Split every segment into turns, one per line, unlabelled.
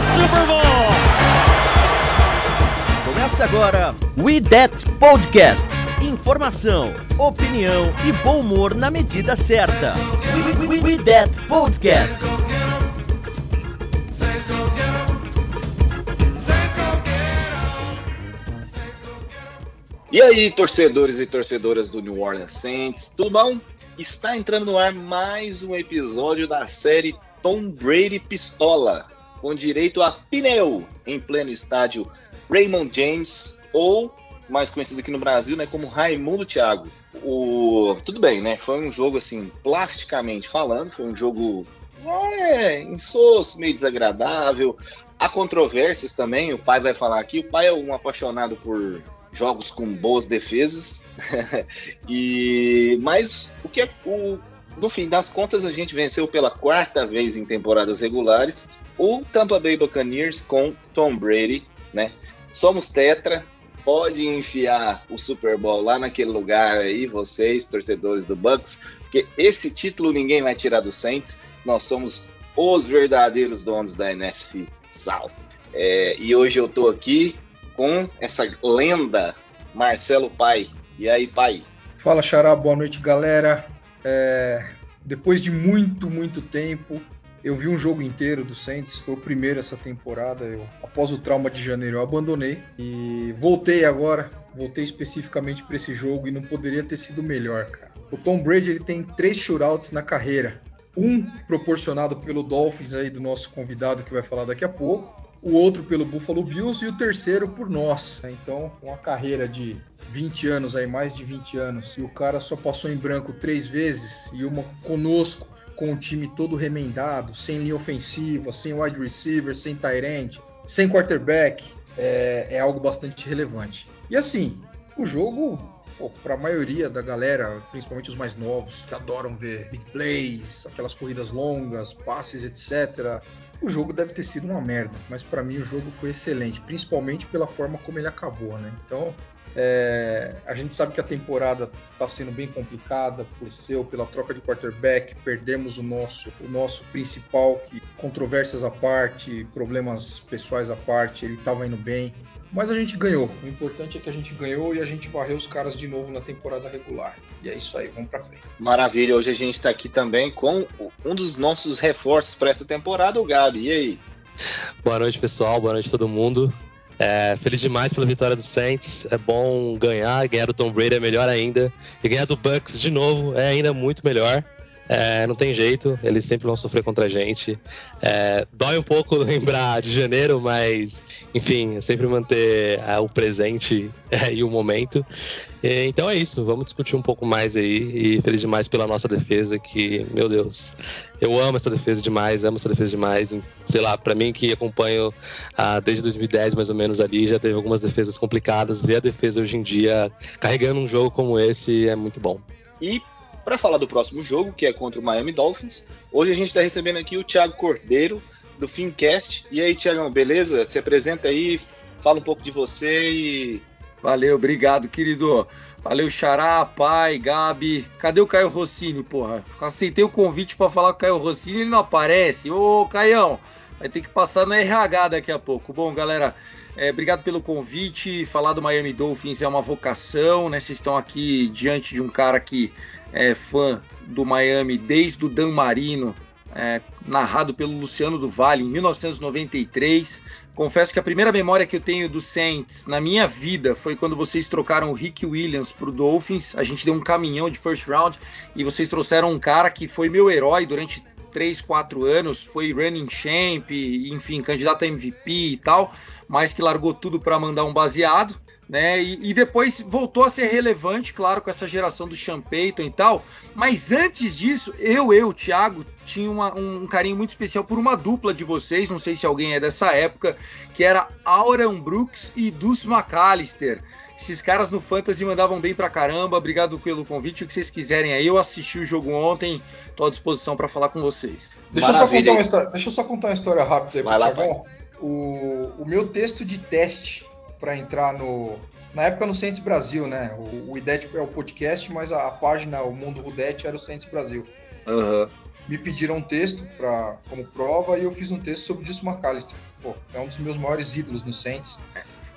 Super Bowl!
Começa agora We That Podcast. Informação, opinião e bom humor na medida certa. We, we, we, we That Podcast.
E aí, torcedores e torcedoras do New Orleans Saints, tudo bom? Está entrando no ar mais um episódio da série Tom Brady Pistola, com direito a pneu em pleno estádio Raymond James, ou mais conhecido aqui no Brasil, né, como Raimundo Thiago. O tudo bem, né? Foi um jogo assim, plasticamente falando, foi um jogo é, insosso, meio desagradável. Há controvérsias também, o pai vai falar aqui. O pai é um apaixonado por jogos com boas defesas. e mas o que é o no fim das contas a gente venceu pela quarta vez em temporadas regulares o Tampa Bay Buccaneers com Tom Brady, né? Somos tetra, pode enfiar o Super Bowl lá naquele lugar aí, vocês, torcedores do Bucks, porque esse título ninguém vai tirar do Saints. Nós somos os verdadeiros donos da NFC South. É, e hoje eu tô aqui com essa lenda, Marcelo Pai. E aí, pai?
Fala, Xará, boa noite, galera. É, depois de muito, muito tempo, eu vi um jogo inteiro do Saints, foi o primeiro essa temporada. Eu, após o trauma de janeiro, eu abandonei e voltei agora. Voltei especificamente para esse jogo e não poderia ter sido melhor, cara. O Tom Brady ele tem três shootouts na carreira. Um proporcionado pelo Dolphins aí do nosso convidado que vai falar daqui a pouco, o outro pelo Buffalo Bills e o terceiro por nós. Então, uma carreira de 20 anos aí, mais de 20 anos, e o cara só passou em branco três vezes e uma conosco com o time todo remendado, sem linha ofensiva, sem wide receiver, sem tight end, sem quarterback, é, é algo bastante relevante. E assim, o jogo, para a maioria da galera, principalmente os mais novos, que adoram ver big plays, aquelas corridas longas, passes, etc., o jogo deve ter sido uma merda, mas para mim o jogo foi excelente, principalmente pela forma como ele acabou, né? Então, é, a gente sabe que a temporada está sendo bem complicada por ser ou pela troca de quarterback, perdemos o nosso, o nosso principal, que controvérsias à parte, problemas pessoais à parte, ele estava indo bem, mas a gente ganhou. O importante é que a gente ganhou e a gente varreu os caras de novo na temporada regular. E é isso aí, vamos para frente.
Maravilha, hoje a gente está aqui também com um dos nossos reforços para essa temporada, o Gabi. E aí?
Boa noite, pessoal. Boa noite, todo mundo. É, feliz demais pela vitória do Saints. É bom ganhar. Ganhar do Tom Brady é melhor ainda. E ganhar do Bucks de novo é ainda muito melhor. É, não tem jeito, eles sempre vão sofrer contra a gente. É, dói um pouco lembrar de janeiro, mas enfim, é sempre manter é, o presente é, e o momento. Então é isso, vamos discutir um pouco mais aí. E feliz demais pela nossa defesa, que, meu Deus, eu amo essa defesa demais, amo essa defesa demais. Sei lá, para mim que acompanho ah, desde 2010 mais ou menos ali, já teve algumas defesas complicadas. Ver a defesa hoje em dia carregando um jogo como esse é muito bom.
E para falar do próximo jogo, que é contra o Miami Dolphins. Hoje a gente está recebendo aqui o Thiago Cordeiro, do Fincast. E aí, Thiagão, beleza? Se apresenta aí, fala um pouco de você e.
Valeu, obrigado, querido. Valeu, Xará, pai, Gabi. Cadê o Caio Rossini, porra? Aceitei o convite para falar com o Caio Rossini, ele não aparece. Ô, Caião, vai ter que passar no RH daqui a pouco. Bom, galera, é, obrigado pelo convite. Falar do Miami Dolphins é uma vocação, né? Vocês estão aqui diante de um cara que é fã do Miami desde o Dan Marino, é, narrado pelo Luciano do Vale em 1993. Confesso que a primeira memória que eu tenho do Saints na minha vida foi quando vocês trocaram o Rick Williams para o Dolphins. A gente deu um caminhão de first round e vocês trouxeram um cara que foi meu herói durante 3, 4 anos, foi running champ, enfim, candidato a MVP e tal, mas que largou tudo para mandar um baseado. Né? E, e, depois voltou a ser relevante, claro, com essa geração do Sean Payton e tal. Mas antes disso, eu, eu, Thiago, tinha uma, um carinho muito especial por uma dupla de vocês, não sei se alguém é dessa época, que era Auran Brooks e Deuce McAllister. Esses caras no Fantasy mandavam bem pra caramba. Obrigado pelo convite. O que vocês quiserem aí, eu assisti o jogo ontem, tô à disposição para falar com vocês.
Deixa eu, só contar uma história, deixa eu só contar uma história rápida aí
Vai lá.
O, o meu texto de teste para entrar no. Na época no Saints Brasil, né? O, o IDET é o podcast, mas a, a página, o Mundo Rudete, era o Saints Brasil.
Uhum.
Me pediram um texto pra, como prova e eu fiz um texto sobre o Dilson McAllister. Pô, é um dos meus maiores ídolos no Saints.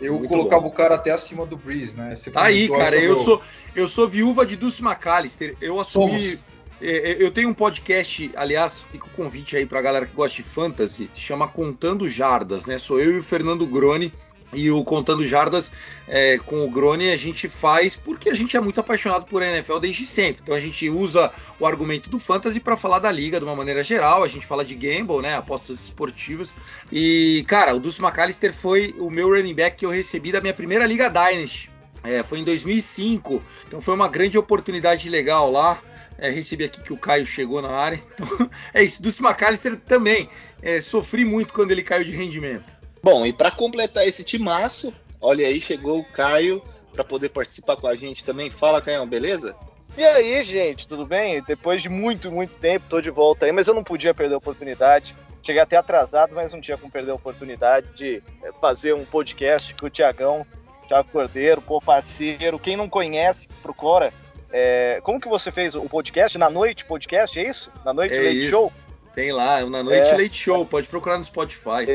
Eu
Muito
colocava
bom.
o cara até acima do Breeze, né? Você
Tá aí, cara. Eu
o-
sou, eu sou viúva de Dulce McAllister. Eu assumi. É, é, Eu tenho um podcast, aliás, fica o convite aí pra galera que gosta de fantasy, chama Contando Jardas, né? Sou eu e o Fernando Grone. E o Contando Jardas é, com o Grone a gente faz porque a gente é muito apaixonado por NFL desde sempre. Então a gente usa o argumento do fantasy para falar da liga de uma maneira geral. A gente fala de gamble, né? Apostas esportivas. E, cara, o Dulce McAllister foi o meu running back que eu recebi da minha primeira Liga Dynasty. É, foi em 2005, então foi uma grande oportunidade legal lá. É, recebi aqui que o Caio chegou na área. Então, é isso. Dulce McAllister também. é, sofri muito quando ele caiu de rendimento.
Bom, e para completar esse timaço, olha aí, chegou o Caio para poder participar com a gente também. Fala, Caio, beleza?
E aí, gente, tudo bem? Depois de muito, muito tempo, tô de volta aí, mas eu não podia perder a oportunidade. Cheguei até atrasado, mas não tinha como perder a oportunidade de eh, fazer um podcast com o Tiagão, Thiago Cordeiro, pô, parceiro. Quem não conhece, procura. É, como que você fez o podcast? Na noite podcast, é isso? Na noite
É
Late
isso.
Show?
Tem lá, na noite
É.
Late Show, pode procurar no Spotify.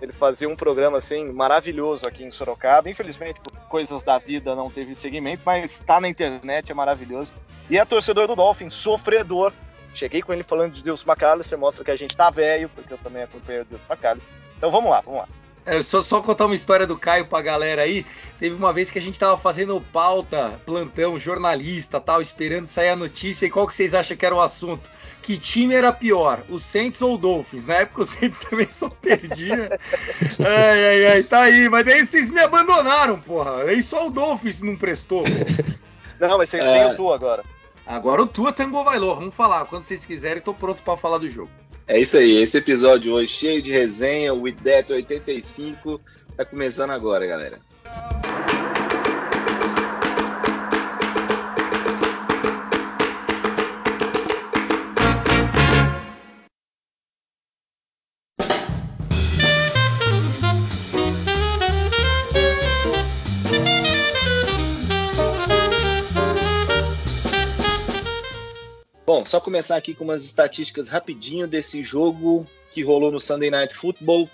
Ele fazia um programa assim maravilhoso aqui em Sorocaba. Infelizmente, por coisas da vida não teve seguimento, mas tá na internet, é maravilhoso. E é torcedor do Dolphin, sofredor. Cheguei com ele falando de Deus McAllister, mostra que a gente tá velho, porque eu também acompanho o Deus McAllister. Então vamos lá, vamos lá.
É, só, só contar uma história do Caio pra galera aí. Teve uma vez que a gente tava fazendo pauta, plantão, jornalista tal, esperando sair a notícia. E qual que vocês acham que era o assunto? Que time era pior, o Saints ou o Dolphins? Na época o Saints também só perdia. ai, ai, ai, tá aí. Mas daí vocês me abandonaram, porra. Aí só o Dolphins não prestou.
Não, mas vocês
É.
têm o tu agora.
Agora o Tua Tango Vailor. Vamos falar. Quando vocês quiserem, tô pronto pra falar do jogo.
É isso aí, esse episódio hoje cheio de resenha, o IDET 85 tá começando agora, galera. Bom, só começar aqui com umas estatísticas rapidinho desse jogo que rolou no Sunday Night Football.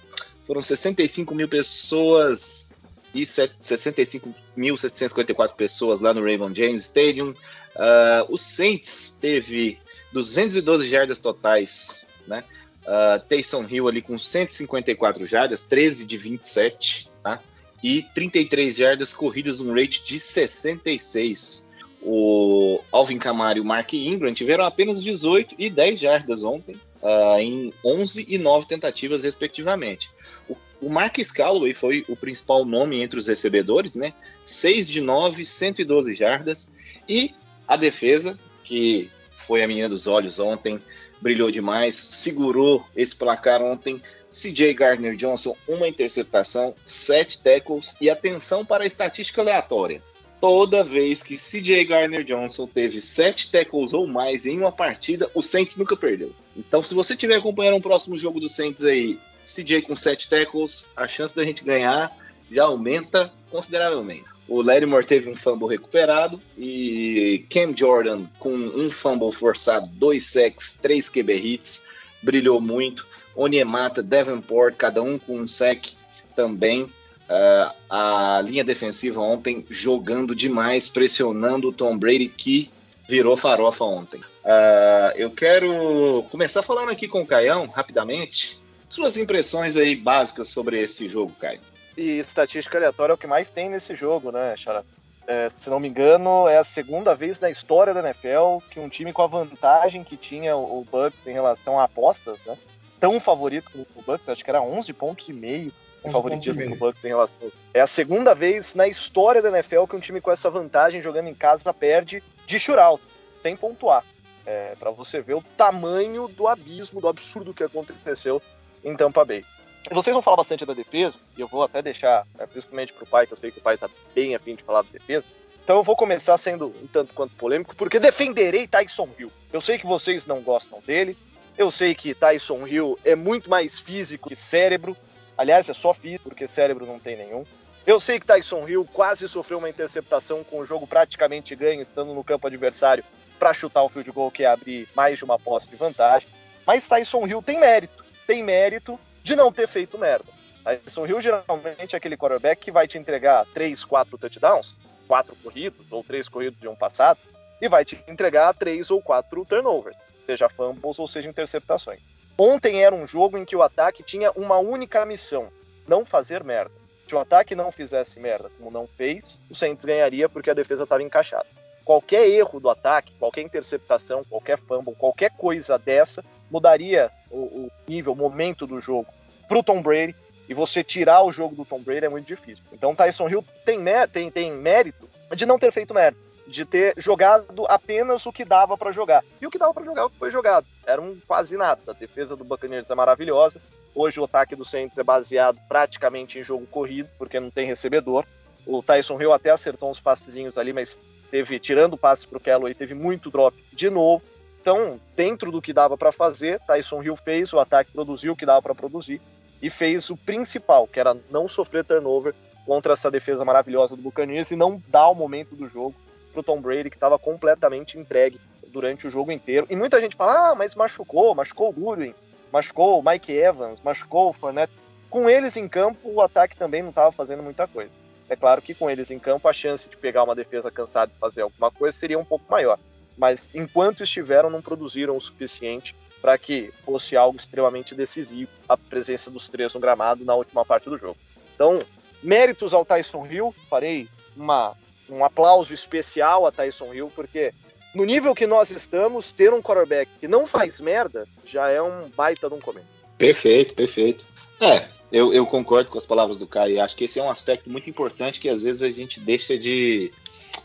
Foram 65 mil pessoas e 65.754 pessoas lá no Raymond James Stadium. Uh, o Saints teve 212 jardas totais, né? Uh, Taysom Hill ali com 154 jardas, 13 de 27, tá? E 33 jardas corridas num rate de 66 o Alvin Kamara e o Mark Ingram tiveram apenas 18 e 10 jardas ontem, uh, em 11 e 9 tentativas, respectivamente. O, o Marcus Callaway foi o principal nome entre os recebedores, né? 6 de 9, 112 jardas. E a defesa, que foi a menina dos olhos ontem, brilhou demais, segurou esse placar ontem. CJ Gardner Johnson, uma interceptação, 7 tackles e atenção para a estatística aleatória toda vez que CJ Garner Johnson teve sete tackles ou mais em uma partida, o Saints nunca perdeu. Então, se você estiver acompanhando um próximo jogo do Saints aí, CJ com sete tackles, a chance da gente ganhar já aumenta consideravelmente. O Lattimore teve um fumble recuperado e Cam Jordan com um fumble forçado, dois sacks, três QB hits, brilhou muito. Onyemata, Davenport, cada um com um sack também. Uh, a linha defensiva ontem jogando demais, pressionando o Tom Brady, que virou farofa ontem. Uh, eu quero começar falando aqui com o Caião, rapidamente. Suas impressões aí básicas sobre esse jogo, Caio.
E estatística aleatória é o que mais tem nesse jogo, né, Xará? É, se não me engano, é a segunda vez na história da NFL que um time com a vantagem que tinha o, o Bucks em relação a apostas, né? Tão favorito como o Bucks, acho que era 11 pontos e meio favoritismo Bucks relação. É a segunda vez na história da NFL que um time com essa vantagem jogando em casa perde de shootout, sem pontuar. É, para você ver o tamanho do abismo, do absurdo que aconteceu em Tampa Bay. Vocês vão falar bastante da defesa, e eu vou até deixar, é, principalmente pro pai, que eu sei que o pai tá bem afim de falar da defesa. Então eu vou começar sendo um tanto quanto polêmico, porque defenderei Tyson Hill. Eu sei que vocês não gostam dele, eu sei que Tyson Hill é muito mais físico que cérebro. Aliás, é só físico, porque cérebro não tem nenhum. Eu sei que Tyson Hill quase sofreu uma interceptação com o jogo praticamente ganho, estando no campo adversário, para chutar o field goal que é abrir mais de uma posse de vantagem. Mas Tyson Hill tem mérito. Tem mérito de não ter feito merda. Tyson Hill geralmente é aquele quarterback que vai te entregar 3, 4 touchdowns, 4 corridos, ou 3 corridos de um passado, e vai te entregar 3 ou 4 turnovers seja fumbles ou seja interceptações. Ontem era um jogo em que o ataque tinha uma única missão: não fazer merda. Se o ataque não fizesse merda, como não fez, o Saints ganharia porque a defesa estava encaixada. Qualquer erro do ataque, qualquer interceptação, qualquer fumble, qualquer coisa dessa mudaria o, o nível, o momento do jogo para o Tom Brady. E você tirar o jogo do Tom Brady é muito difícil. Então Tyson Hill tem, tem, tem mérito de não ter feito merda de ter jogado apenas o que dava para jogar. E o que dava para jogar foi jogado. Era um quase nada. A defesa do Buccaneers é maravilhosa. Hoje o ataque do Saints é baseado praticamente em jogo corrido, porque não tem recebedor. O Tyson Hill até acertou uns passezinhos ali, mas teve, tirando passes para o teve muito drop de novo. Então, dentro do que dava para fazer, Tyson Hill fez, o ataque produziu o que dava para produzir e fez o principal, que era não sofrer turnover contra essa defesa maravilhosa do Buccaneers e não dar o momento do jogo pro Tom Brady, que estava completamente entregue durante o jogo inteiro. E muita gente fala, ah, mas machucou, machucou o Goodwin, machucou o Mike Evans, machucou o Fournette. Com eles em campo, o ataque também não estava fazendo muita coisa. É claro que com eles em campo, a chance de pegar uma defesa cansada e fazer alguma coisa seria um pouco maior. Mas enquanto estiveram, não produziram o suficiente para que fosse algo extremamente decisivo a presença dos três no gramado na última parte do jogo. Então, méritos ao Tyson Hill, farei uma um aplauso especial a Tyson Hill, porque no nível que nós estamos, ter um quarterback que não faz merda já é um baita de um começo.
Perfeito, perfeito. É, eu, eu concordo com as palavras do Caio. Acho que esse é um aspecto muito importante que às vezes a gente deixa de,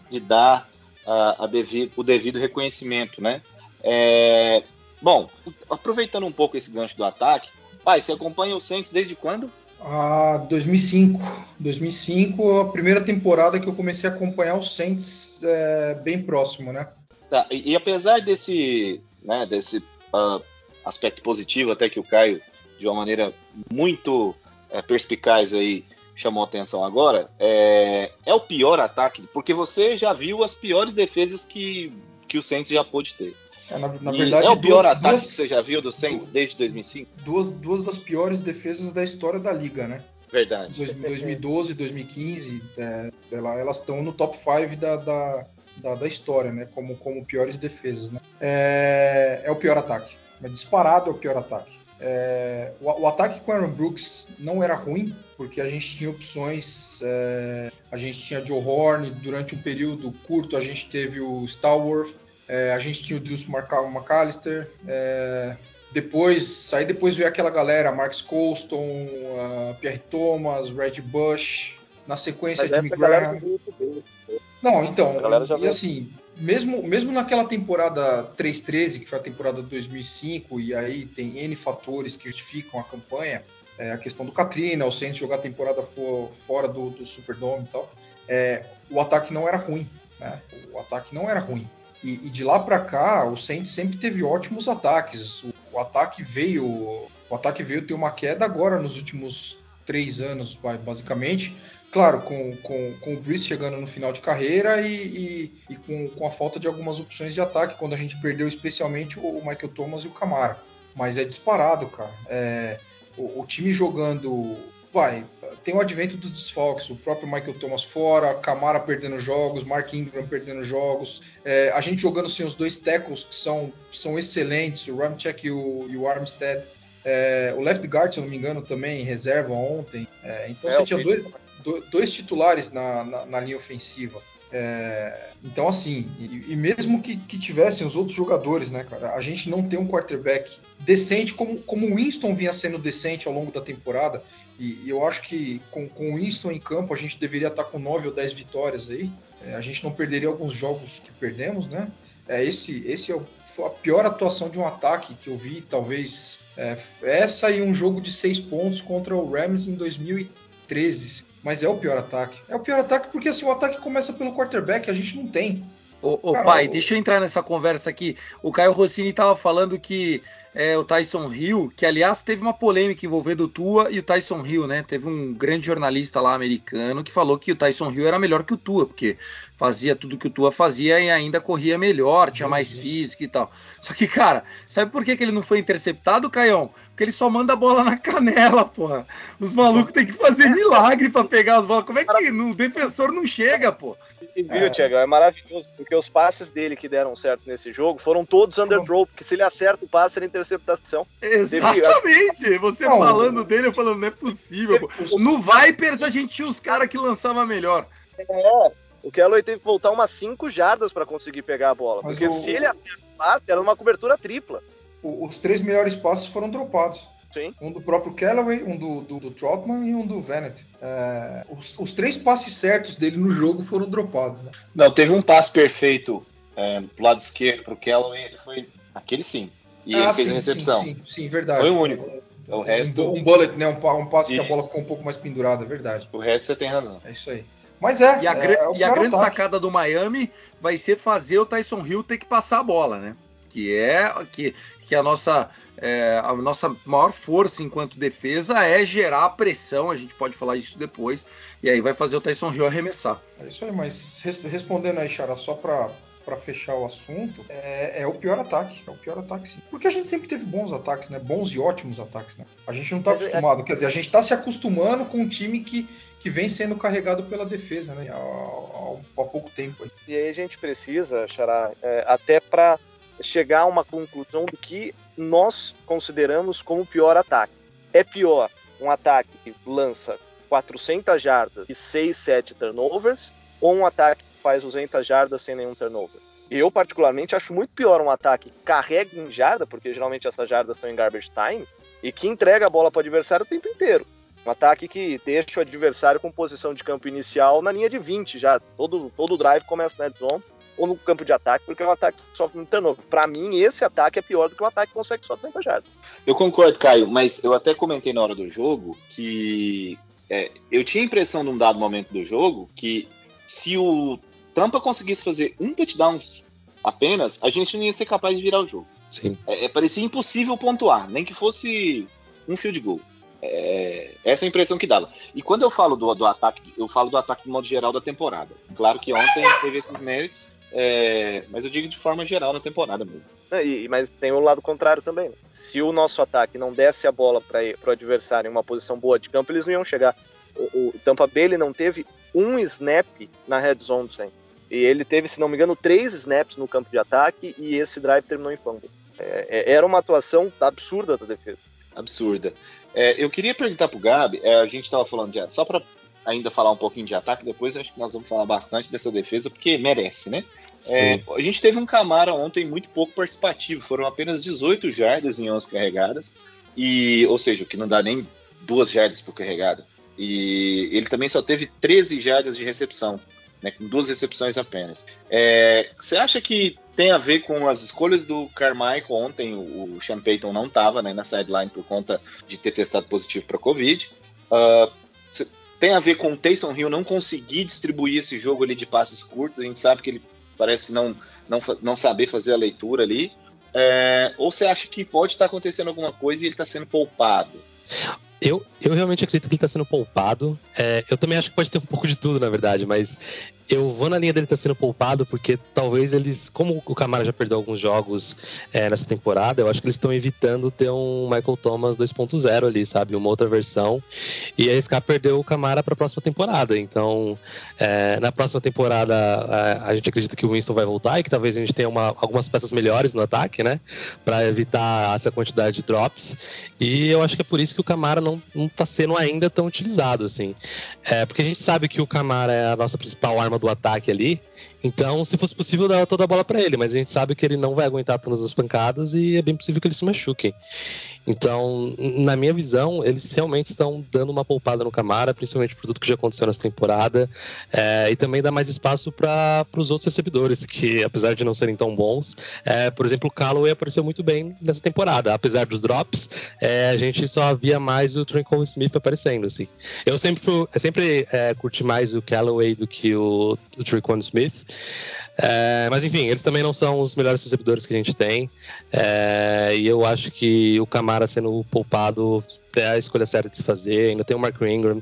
de dar a, a devido, o devido reconhecimento, né? É, bom, aproveitando um pouco esse gancho do ataque, pai, você acompanha o Saints desde quando?
Ah, 2005. 2005, a primeira temporada que eu comecei a acompanhar o Saints é, bem próximo, né?
Tá, e, e, apesar desse, né, desse uh, aspecto positivo, até que o Caio, de uma maneira muito é, perspicaz aí, chamou atenção agora, é, é o pior ataque, porque você já viu as piores defesas que, que o Saints já pôde ter.
É, na, na verdade,
é o pior duas, ataque duas, que você já viu do Saints desde 2005?
Duas, duas das piores defesas da história da liga, né?
Verdade.
2012, 2015, é, elas estão no top 5 da, da, da, da, história, né? Como, como piores defesas, né? É, é o pior ataque. É disparado é o pior ataque. É, o, o, ataque com Aaron Brooks não era ruim, porque a gente tinha opções. É, a gente tinha Joe Horn, durante um período curto a gente teve o Stalworth, é, a gente tinha o Deuce McAllister. É, depois, aí depois veio aquela galera, Marcus Colston, uh, Pierre Thomas, Red Bush. Na sequência, Jimmy Graham. Não, então, e assim, mesmo, mesmo naquela temporada 3-13, que foi a temporada de 2005, e aí tem N fatores que justificam a campanha, é, a questão do Katrina, o Saints jogar a temporada for, fora do, do Superdome e tal, é, o ataque não era ruim, né? O ataque não era ruim. E, e de lá para cá, o Saints sempre teve ótimos ataques. O, o, ataque veio, o ataque veio ter uma queda agora nos últimos três anos, basicamente. Claro, com, com, com o Brice chegando no final de carreira e, e, e com, com, a falta de algumas opções de ataque, quando a gente perdeu especialmente o Michael Thomas e o Camara. Mas é disparado, cara. É, o, o time jogando vai, tem o advento dos desfalques, o próprio Michael Thomas fora, Camara perdendo jogos, Mark Ingram perdendo jogos, é, a gente jogando sem os dois tackles que são, são excelentes, o Ramchek e o, e o Armstead, é, o left guard, se eu não me engano, também reserva ontem, é, então é, você tinha dois, dois titulares na, na, na, linha ofensiva. É, então, assim, e, e mesmo que, que, tivessem os outros jogadores, né, cara, a gente não tem um quarterback decente como, como o Winston vinha sendo decente ao longo da temporada. E, e eu acho que com, com o Winston em campo a gente deveria estar com 9 ou 10 vitórias aí. É, a gente não perderia alguns jogos que perdemos, né? É, esse esse é o, a pior atuação de um ataque que eu vi, talvez. É, essa e um jogo de seis pontos contra o Rams em 2013. Mas é o pior ataque. É o pior ataque porque assim, o ataque começa pelo quarterback, a gente não tem.
Ô, ô Cara, pai, deixa eu entrar nessa conversa aqui. O Caio Rossini estava falando que é, o Tyson Hill, que aliás teve uma polêmica envolvendo o Tua e o Tyson Hill, né? Teve um grande jornalista lá americano que falou que o Tyson Hill era melhor que o Tua, porque fazia tudo que o Tua fazia e ainda corria melhor, tinha mais físico e tal. Só que, cara, sabe por que, que ele não foi interceptado, Caião? Porque ele só manda a bola na canela, porra. Os malucos têm que fazer milagre para pegar as bolas. Como é que no defensor não chega, pô?
E viu, é. Tiagão, é maravilhoso, porque os passes dele que deram certo nesse jogo foram todos underthrow, porque se ele acerta o passe, era interceptação.
Exatamente! Você não, falando dele, eu falando, não é possível. Pô. No Vipers a gente tinha os caras que lançavam melhor.
É, o Kelly teve que voltar umas 5 jardas para conseguir pegar a bola, Mas porque o... se ele acerta o passe, era uma cobertura tripla.
os três melhores passes foram dropados.
Sim.
Um do próprio Callaway, um do, do, do Trotman e um do Venet. É, os, os, três passes certos dele no jogo foram dropados. Né?
Não, teve um passe perfeito é, pro lado esquerdo pro Callaway, foi aquele sim. E ah, ele fez sim, a recepção.
Sim, sim, sim, verdade.
Foi o único. O resto.
Um, um bullet, né? Um, um passe Isso. que a bola ficou um pouco mais pendurada, é verdade.
O resto você tem razão.
É isso aí. Mas é.
E a,
é,
é e a grande ataque. sacada do Miami vai ser fazer o Tyson Hill ter que passar a bola, né? Que é que, que a nossa é, a nossa maior força enquanto defesa é gerar pressão, a gente pode falar disso depois, e aí vai fazer o Tyson Hill arremessar.
É isso aí, mas respondendo aí, Chara, só para para fechar o assunto, é, é, o pior ataque. É o pior ataque, sim. Porque a gente sempre teve bons ataques, né? Bons e ótimos ataques, né? A gente não tá é- acostumado. Quer dizer, a gente tá se acostumando com um time que, que vem sendo carregado pela defesa, né? Há, há, há pouco tempo. Aí.
E aí a gente precisa, Xará, é, até para chegar a uma conclusão do que nós consideramos como o pior ataque. É pior um ataque que lança 400 jardas e 6, 7 turnovers ou um ataque que faz 200 jardas sem nenhum turnover? Eu, particularmente, acho muito pior um ataque que carrega em jarda, porque geralmente essas jardas estão em garbage time, e que entrega a bola para o adversário o tempo inteiro. Um ataque que deixa o adversário com posição de campo inicial na linha de 20 já. Todo, todo drive começa na zone ou no campo de ataque, porque é um ataque que sofre muito turnover. Para mim, esse ataque é pior do que um ataque que consegue só 30 jardas.
Eu concordo, Caio, mas eu até comentei na hora do jogo que é, eu tinha a impressão num dado momento do jogo que se o Tampa conseguisse fazer um touchdown apenas, a gente não ia ser capaz de virar o jogo.
Sim.
É, é parecia impossível pontuar, nem que fosse um field goal. É, essa é a impressão que dava. E quando eu falo do, do ataque, eu falo do ataque de modo geral da temporada. Claro que ontem teve esses méritos, é, mas eu digo de forma geral na temporada mesmo.
É, e, mas tem o lado contrário também. Se o nosso ataque não desse a bola para o adversário em uma posição boa de campo, eles não iam chegar. O, o Tampa Bay ele não teve um snap na red zone sem. E ele teve, se não me engano, três snaps no campo de ataque e esse drive terminou em fumble. É, é era uma atuação absurda da defesa.
Absurda. É, eu queria perguntar pro Gabi, é, a gente estava falando de só para ainda falar um pouquinho de ataque, depois acho que nós vamos falar bastante dessa defesa, porque merece, né? É, a gente teve um Camara ontem muito pouco participativo, foram apenas 18 jardas em 11 carregadas, e, ou seja, o que não dá nem duas jardas por carregada. E ele também só teve 13 jardas de recepção, né, com duas recepções apenas. É, você acha que tem a ver com as escolhas do Carmichael ontem? O Sean Payton não estava né, na sideline por conta de ter testado positivo para Covid. Uh, tem a ver com o Taysom Hill não conseguir distribuir esse jogo ali de passes curtos. A gente sabe que ele parece não, não, não saber fazer a leitura ali. É, ou você acha que pode estar acontecendo alguma coisa e ele está sendo poupado?
Eu, eu realmente acredito que ele está sendo poupado. É, eu também acho que pode ter um pouco de tudo, na verdade, mas eu vou na linha dele estar sendo poupado, porque talvez eles, como o Camara já perdeu alguns jogos é, nessa temporada, eu acho que eles estão evitando ter um Michael Thomas 2.0 ali, sabe? Uma outra versão. E arriscar perder o Camara para a próxima temporada. Então, é, na próxima temporada, a, a, gente acredita que o Winston vai voltar e que talvez a gente tenha uma, algumas peças melhores no ataque, né? Para evitar essa quantidade de drops. E eu acho que é por isso que o Camara não, não tá sendo ainda tão utilizado, assim. É, porque a gente sabe que o Camara é a nossa principal arma do ataque ali. Então, se fosse possível, dava toda a bola para ele, mas a gente sabe que ele não vai aguentar todas as pancadas e é bem possível que ele se machuque. Então, na minha visão, eles realmente estão dando uma poupada no Camara, principalmente por tudo que já aconteceu nessa temporada, é, e também dá mais espaço para os outros recebedores, que apesar de não serem tão bons, é, por exemplo, o Callaway apareceu muito bem nessa temporada, apesar dos drops, é, a gente só via mais o Trincon Smith aparecendo, assim. Eu sempre, sempre é, curti mais o Callaway do que o, o Smith, é, mas enfim, eles também não são os melhores recebedores que a gente tem. É, e eu acho que o Camara sendo poupado é a escolha certa de se fazer. Ainda tem o Mark Ingram.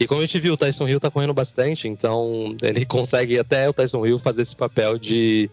E como a gente viu, o Tyson Hill tá correndo bastante, então ele consegue até o Tyson Hill fazer esse papel de,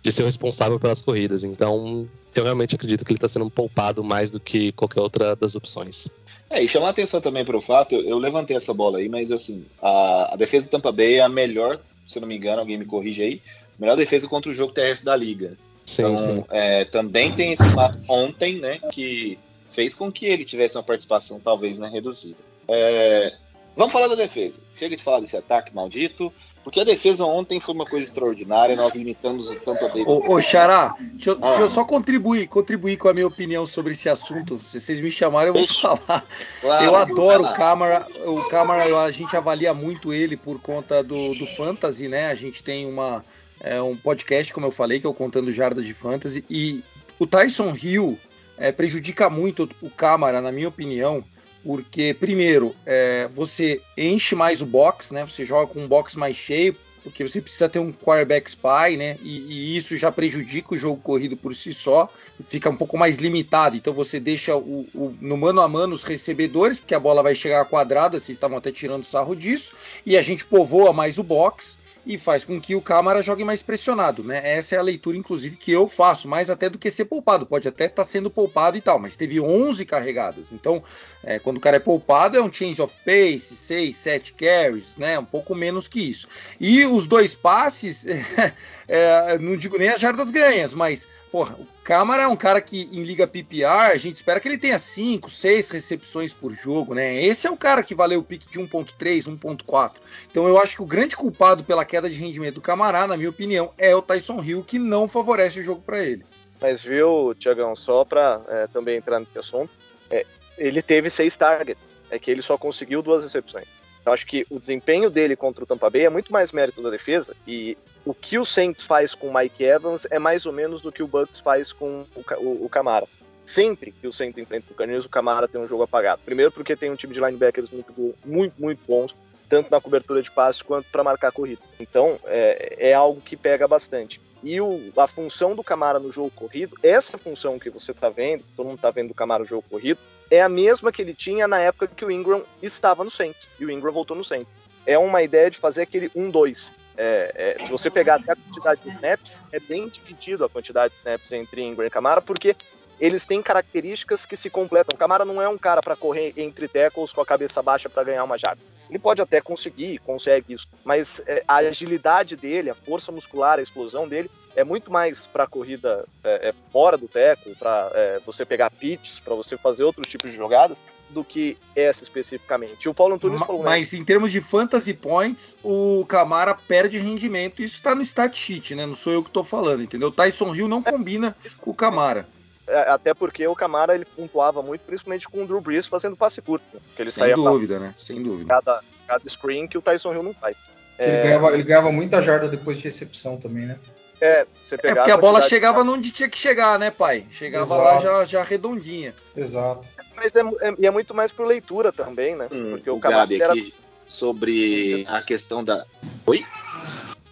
de ser o responsável pelas corridas. Então eu realmente acredito que ele está sendo poupado mais do que qualquer outra das opções.
É, e chamar atenção também para o fato, eu levantei essa bola aí, mas assim, a, a defesa do Tampa Bay é a melhor, se não me engano, alguém me corrige aí, melhor defesa contra o jogo terrestre da liga.
Sim,
então,
sim.
É, também tem esse fato ontem, né, que fez com que ele tivesse uma participação talvez né, reduzida. É, vamos falar da defesa. Chega de falar desse ataque maldito, porque a defesa ontem foi uma coisa extraordinária, nós limitamos o tanto dele.
Ô, ô Xará, deixa eu, ah. deixa eu, só contribuir, contribuir com a minha opinião sobre esse assunto. Se vocês me chamarem, eu vou falar. Claro, eu adoro o Câmara. O Câmara, a gente avalia muito ele por conta do, do Fantasy, né? A gente tem uma, é, um podcast, como eu falei, que é o Contando Jardas de Fantasy, e o Tyson Hill é, prejudica muito o Câmara, na minha opinião, porque, primeiro, é, você enche mais o box, né? Você joga com um box mais cheio, porque você precisa ter um quarterback spy, né? E, e, isso já prejudica o jogo corrido por si só, fica um pouco mais limitado. Então você deixa o, o, no mano a mano os recebedores, porque a bola vai chegar quadrada, vocês estavam até tirando sarro disso, e a gente povoa mais o box e faz com que o Câmara jogue mais pressionado, né? Essa é a leitura, inclusive, que eu faço, mais até do que ser poupado. Pode até estar tá sendo poupado e tal, mas teve 11 carregadas. Então, é, quando o cara é poupado, é um change of pace, 6, 7 carries, né? Um pouco menos que isso. E os dois passes, é, não digo nem as jardas ganhas, mas Porra, o Câmara é um cara que em liga PPR, a gente espera que ele tenha 5, 6 recepções por jogo, né? Esse é o cara que valeu o pique de 1.3, 1.4. Então eu acho que o grande culpado pela queda de rendimento do Camará, na minha opinião, é o Tyson Hill, que não favorece o jogo para ele.
Mas viu, Tiagão, só para é, também entrar nesse assunto, é, ele teve seis targets, é que ele só conseguiu duas recepções. Eu acho que o desempenho dele contra o Tampa Bay é muito mais mérito da defesa e o que o Saints faz com o Mike Evans é mais ou menos do que o Bucks faz com o, o, o Camara. Sempre que o Saints enfrenta o Caninos, o Camara tem um jogo apagado. Primeiro porque tem um time de linebackers muito, muito, muito bons, tanto na cobertura de passe quanto para marcar a corrida. Então, é, é algo que pega bastante. E o, a função do Camara no jogo corrido, essa função que você está vendo, todo mundo está vendo o Camara no jogo corrido, é a mesma que ele tinha na época que o Ingram estava no Saints. E o Ingram voltou no Saints. É uma ideia de fazer aquele 1-2. É, é, se você pegar até a quantidade de snaps, é bem dividido a quantidade de snaps entre Ingram e Camara, porque eles têm características que se completam. Camara não é um cara para correr entre tackles com a cabeça baixa para ganhar uma jarda. Ele pode até conseguir, consegue isso, mas é, a agilidade dele, a força muscular, a explosão dele é muito mais para corrida é, é, fora do tackle, para é, você pegar pitches, para você fazer outros tipos de jogadas, do que essa especificamente. O Paulo Antunes
Ma
falou.
Né? Mas em termos de fantasy points, o Camara perde rendimento. Isso está no stat sheet, né? Não sou eu que estou falando, entendeu? O Tyson Hill não combina com o Camara.
É, até porque o Camara ele pontuava muito, principalmente com o Drew Brees fazendo passe curto. Né? Que ele
Sem saía dúvida, pra... né? Sem dúvida.
Cada, cada screen que o Tyson Hill não faz.
É... Ele, ganhava, ele ganhava muita jarda depois de recepção também, né?
É, você
é porque a, a bola chegava de... onde tinha que chegar, né, pai? Chegava Exato. lá já, já redondinha.
Exato.
Mas é, é, é muito mais por leitura também, né?
Hum, porque o, o Gabi era... aqui sobre a questão da. Oi?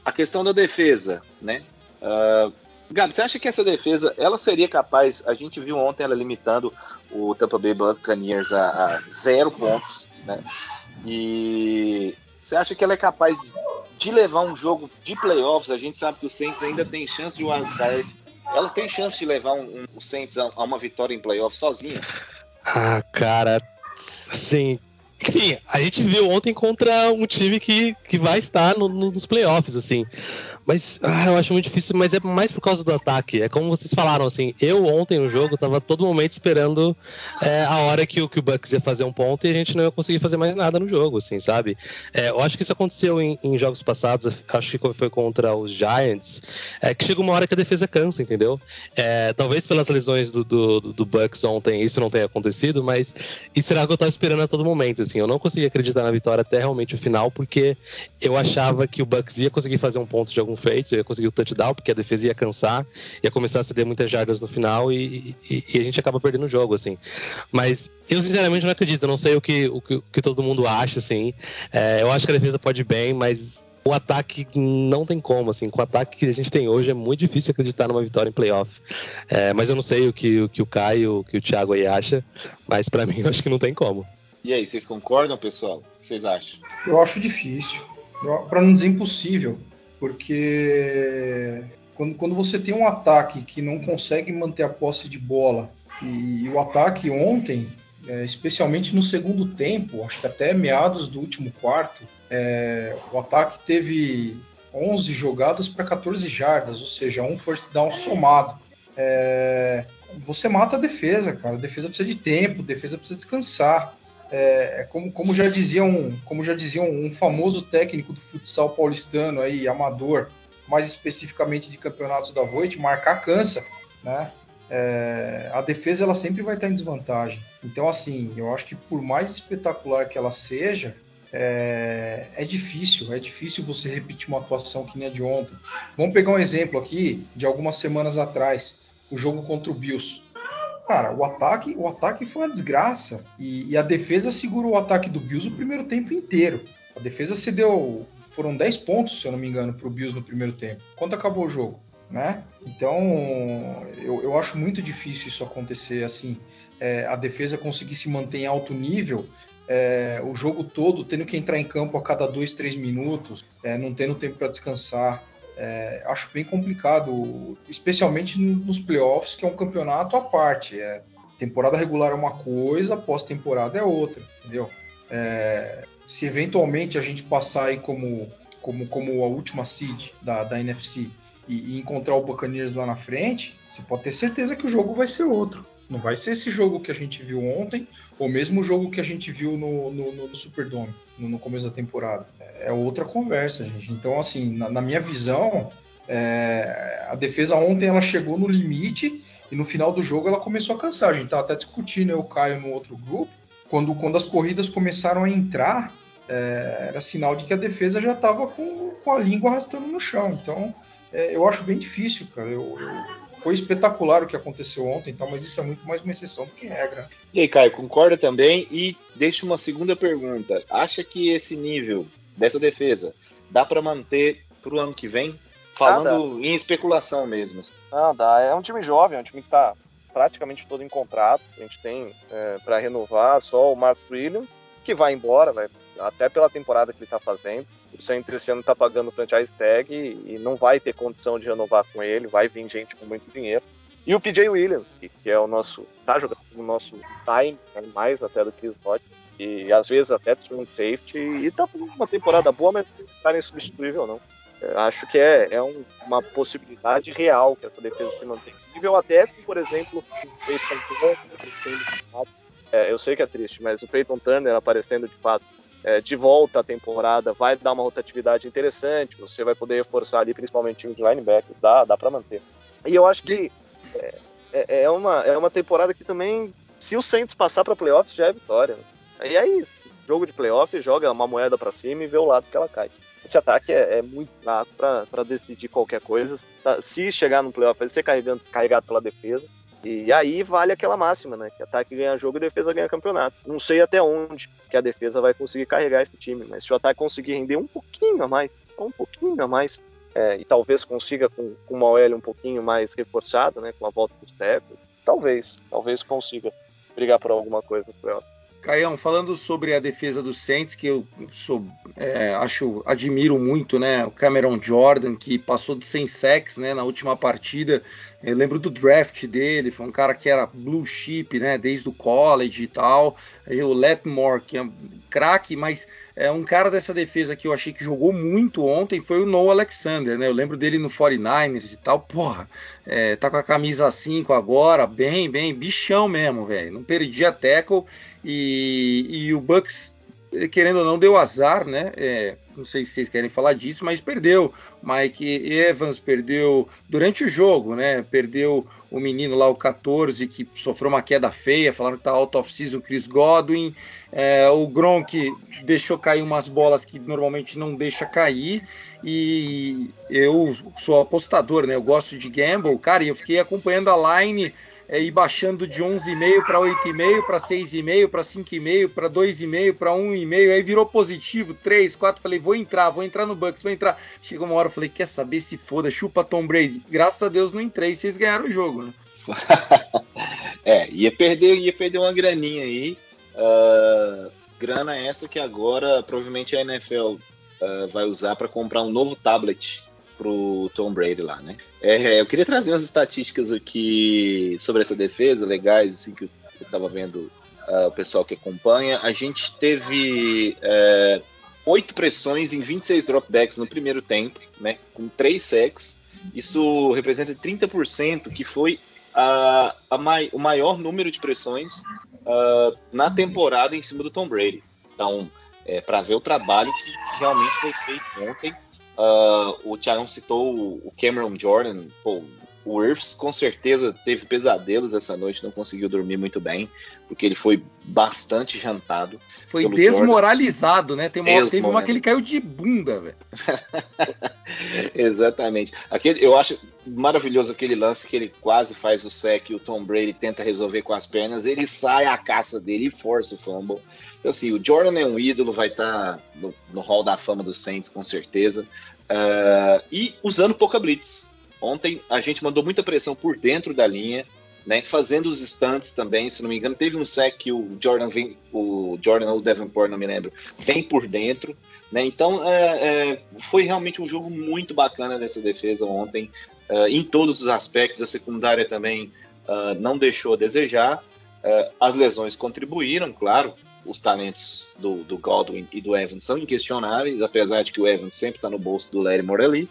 A questão da defesa, né? Uh, Gabi, você acha que essa defesa ela seria capaz? A gente viu ontem ela limitando o Tampa Bay Buccaneers a, a zero pontos, né? E você acha que ela é capaz de levar um jogo de playoffs? A gente sabe que o Saints ainda tem chance de wildcard. Ela tem chance de levar um, um, o Saints a, a uma vitória em playoffs sozinha?
Ah, cara, assim, enfim, a gente viu ontem contra um time que, que vai estar no, no, nos playoffs, assim. Mas ah, eu acho muito difícil, mas é mais por causa do ataque. É como vocês falaram, assim, eu ontem no jogo tava todo momento esperando é, a hora que o, que o Bucks ia fazer um ponto e a gente não ia conseguir fazer mais nada no jogo, assim, sabe? É, eu acho que isso aconteceu em, em, jogos passados, acho que foi contra os Giants, é, que chega uma hora que a defesa cansa, entendeu? É, talvez pelas lesões do, do, do, Bucks ontem isso não tenha acontecido, mas isso era algo que eu tava esperando a todo momento, assim. Eu não consegui acreditar na vitória até realmente o final, porque eu achava que o Bucks ia conseguir fazer um ponto de algum feito, ia conseguir o touchdown, porque a defesa ia cansar, ia começar a ceder muitas jardas no final e, e, e a gente acaba perdendo o jogo, assim. Mas eu sinceramente não acredito, eu não sei o que, o que, o que todo mundo acha, assim. É, eu acho que a defesa pode ir bem, mas o ataque não tem como, assim, com o ataque que a gente tem hoje é muito difícil acreditar numa vitória em playoff. É, mas eu não sei o que, o que o Caio, o que o Thiago aí acha, mas para mim eu acho que não tem como.
E aí, vocês concordam, pessoal? O que vocês acham?
Eu acho difícil, para não dizer impossível porque quando, quando você tem um ataque que não consegue manter a posse de bola, e, e o ataque ontem, é, especialmente no segundo tempo, acho que até meados do último quarto, é, o ataque teve 11 jogadas para 14 jardas, ou seja, um first down somado. É, você mata a defesa, cara. A defesa precisa de tempo, a defesa precisa descansar. É, é, como, como, já dizia um, como já dizia um, um, famoso técnico do futsal paulistano aí, amador, mais especificamente de campeonatos da Voit, marcar cansa, né? É, a defesa ela sempre vai estar em desvantagem. Então, assim, eu acho que por mais espetacular que ela seja, é, é, difícil, é difícil você repetir uma atuação que nem a de ontem. Vamos pegar um exemplo aqui de algumas semanas atrás, o jogo contra o Bills. Cara, o ataque, o ataque foi uma desgraça. E, e, a defesa segurou o ataque do Bills o primeiro tempo inteiro. A defesa cedeu. Foram 10 pontos, se eu não me engano, para o Bills no primeiro tempo. Quanto acabou o jogo? Né? Então, eu, eu acho muito difícil isso acontecer assim. É, a defesa conseguir se manter em alto nível é, o jogo todo, tendo que entrar em campo a cada dois, três minutos, é, não tendo tempo para descansar é, acho bem complicado, especialmente nos playoffs, que é um campeonato à parte. É, temporada regular é uma coisa, pós-temporada é outra, entendeu? É, se eventualmente a gente passar aí como, como, como a última seed da, da NFC e, e, encontrar o Buccaneers lá na frente, você pode ter certeza que o jogo vai ser outro. Não vai ser esse jogo que a gente viu ontem, ou mesmo o jogo que a gente viu no, no, no Superdome, no, começo da temporada é outra conversa, gente. Então, assim, na, na minha visão, é, a defesa ontem ela chegou no limite e no final do jogo ela começou a cansar. A gente tava até discutindo, eu caio no outro grupo, quando, quando as corridas começaram a entrar, é, era sinal de que a defesa já estava com, com a língua arrastando no chão. Então, é, eu acho bem difícil, cara. Eu, eu, foi espetacular o que aconteceu ontem, então, mas isso é muito mais uma exceção do que regra.
E aí, Caio, concorda também? E deixa uma segunda pergunta. Acha que esse nível dessa defesa, dá para manter para o ano que vem? Falando ah, em especulação mesmo.
Ah, dá. É um time jovem, é um time que está praticamente todo em contrato. A gente tem é, para renovar só o Mark Williams, que vai embora, vai, até pela temporada que ele está fazendo. O Saints esse ano está pagando franchise tag e, e, não vai ter condição de renovar com ele, vai vir gente com muito dinheiro. E o PJ Williams, que, que é o nosso, tá jogando o nosso time, né, mais até do que o Rodgers, e às vezes até strong safety, e tá fazendo uma temporada boa, mas não tá insubstituível, não. Eu acho que é, é um, uma possibilidade real que essa defesa se mantenha nível, até com, por exemplo, o Peyton Turner, é, eu sei que é triste, mas o Peyton Turner aparecendo de fato é, de volta à temporada vai dar uma rotatividade interessante, você vai poder reforçar ali, principalmente o de linebacker, dá, dá para manter. E eu acho que é, é, é, uma, é uma temporada que também, se o Saints passar para playoffs, já é vitória. E aí, jogo de playoff, joga uma moeda para cima e vê o lado que ela cai. Esse ataque é, é muito fraco para decidir qualquer coisa. Tá, se chegar no playoff, vai ser carregado pela defesa. E aí vale aquela máxima, né? Que ataque ganha jogo e defesa ganha campeonato. Não sei até onde que a defesa vai conseguir carregar esse time, mas se o ataque conseguir render um pouquinho a mais, um pouquinho a mais, é, e talvez consiga com, com uma OL um pouquinho mais reforçada, né? Com a volta dos tecos, talvez, talvez consiga brigar por alguma coisa no playoff.
Caião, falando sobre a defesa do Saints, que eu sou É, acho, admiro muito, né? O Cameron Jordan, que passou de 100 sacks, né? Na última partida. Eu lembro do draft dele, foi um cara que era blue chip, né? Desde o college e tal. Aí o Letmore, que é um craque, mas é um cara dessa defesa que eu achei que jogou muito ontem foi o Noah Alexander, né? Eu lembro dele no 49ers e tal. Porra, é, tá com a camisa 5 agora, bem, bem, bichão mesmo, velho. Não perdia tackle e, e o Bucks, querendo ou não, deu azar, né? É, não sei se vocês querem falar disso, mas perdeu. Mike Evans perdeu durante o jogo, né? Perdeu o menino lá, o 14, que sofreu uma queda feia, falaram que tá out of season, Chris Godwin. É, o Gronk deixou cair umas bolas que normalmente não deixa cair. E eu sou apostador, né? Eu gosto de gamble, cara, e eu fiquei acompanhando a line é, e baixando de 11,5 para 8,5, para 6,5, para 5,5, para 2,5, para 1,5. Aí virou positivo, 3, 4. Falei, vou entrar, vou entrar no Bucks, vou entrar. Chegou uma hora, falei, quer saber se foda, chupa Tom Brady. Graças a Deus não entrei, vocês ganharam o jogo, né?
é, ia perder, ia perder uma graninha aí. Uh, grana essa que agora provavelmente a NFL uh, ah, vai usar para comprar um novo tablet pro Tom Brady lá, né? É, eu queria trazer umas estatísticas aqui sobre essa defesa, legais, assim, que eu estava vendo uh, o pessoal que acompanha. A gente teve uh, oito pressões em 26 dropbacks no primeiro tempo, né? Com três sacks. Isso representa 30%, que foi a, a mai, o maior número de pressões uh, na temporada em cima do Tom Brady. Então, é, para ver o trabalho que realmente foi feito ontem. Uh, o Thiago citou o Cameron Jordan. Pô, o Irvs com certeza teve pesadelos essa noite, não conseguiu dormir muito bem, porque ele foi bastante jantado.
Foi desmoralizado, Jordan. né? Tem uma, teve uma que ele caiu de bunda, velho.
Exatamente. Aquele, eu acho maravilhoso aquele lance que ele quase faz o sec e o Tom Brady tenta resolver com as pernas, ele sai à caça dele e força o fumble. Então, assim, o Jordan é um ídolo, vai estar tá no, no hall da fama dos Saints, com certeza. Uh, e usando pouca blitz. Ontem a gente mandou muita pressão por dentro da linha, né, fazendo os stunts também, se não me engano, teve um sec que o Jordan vem, o Jordan ou o Davenport, não me lembro, vem por dentro, né, então é, é, foi realmente um jogo muito bacana dessa defesa ontem, uh, em todos os aspectos, a secundária também uh, não deixou a desejar, uh, as lesões contribuíram, claro, os talentos do, do, Godwin e do Evans são inquestionáveis, apesar de que o Evans sempre está no bolso do Larry Morelli,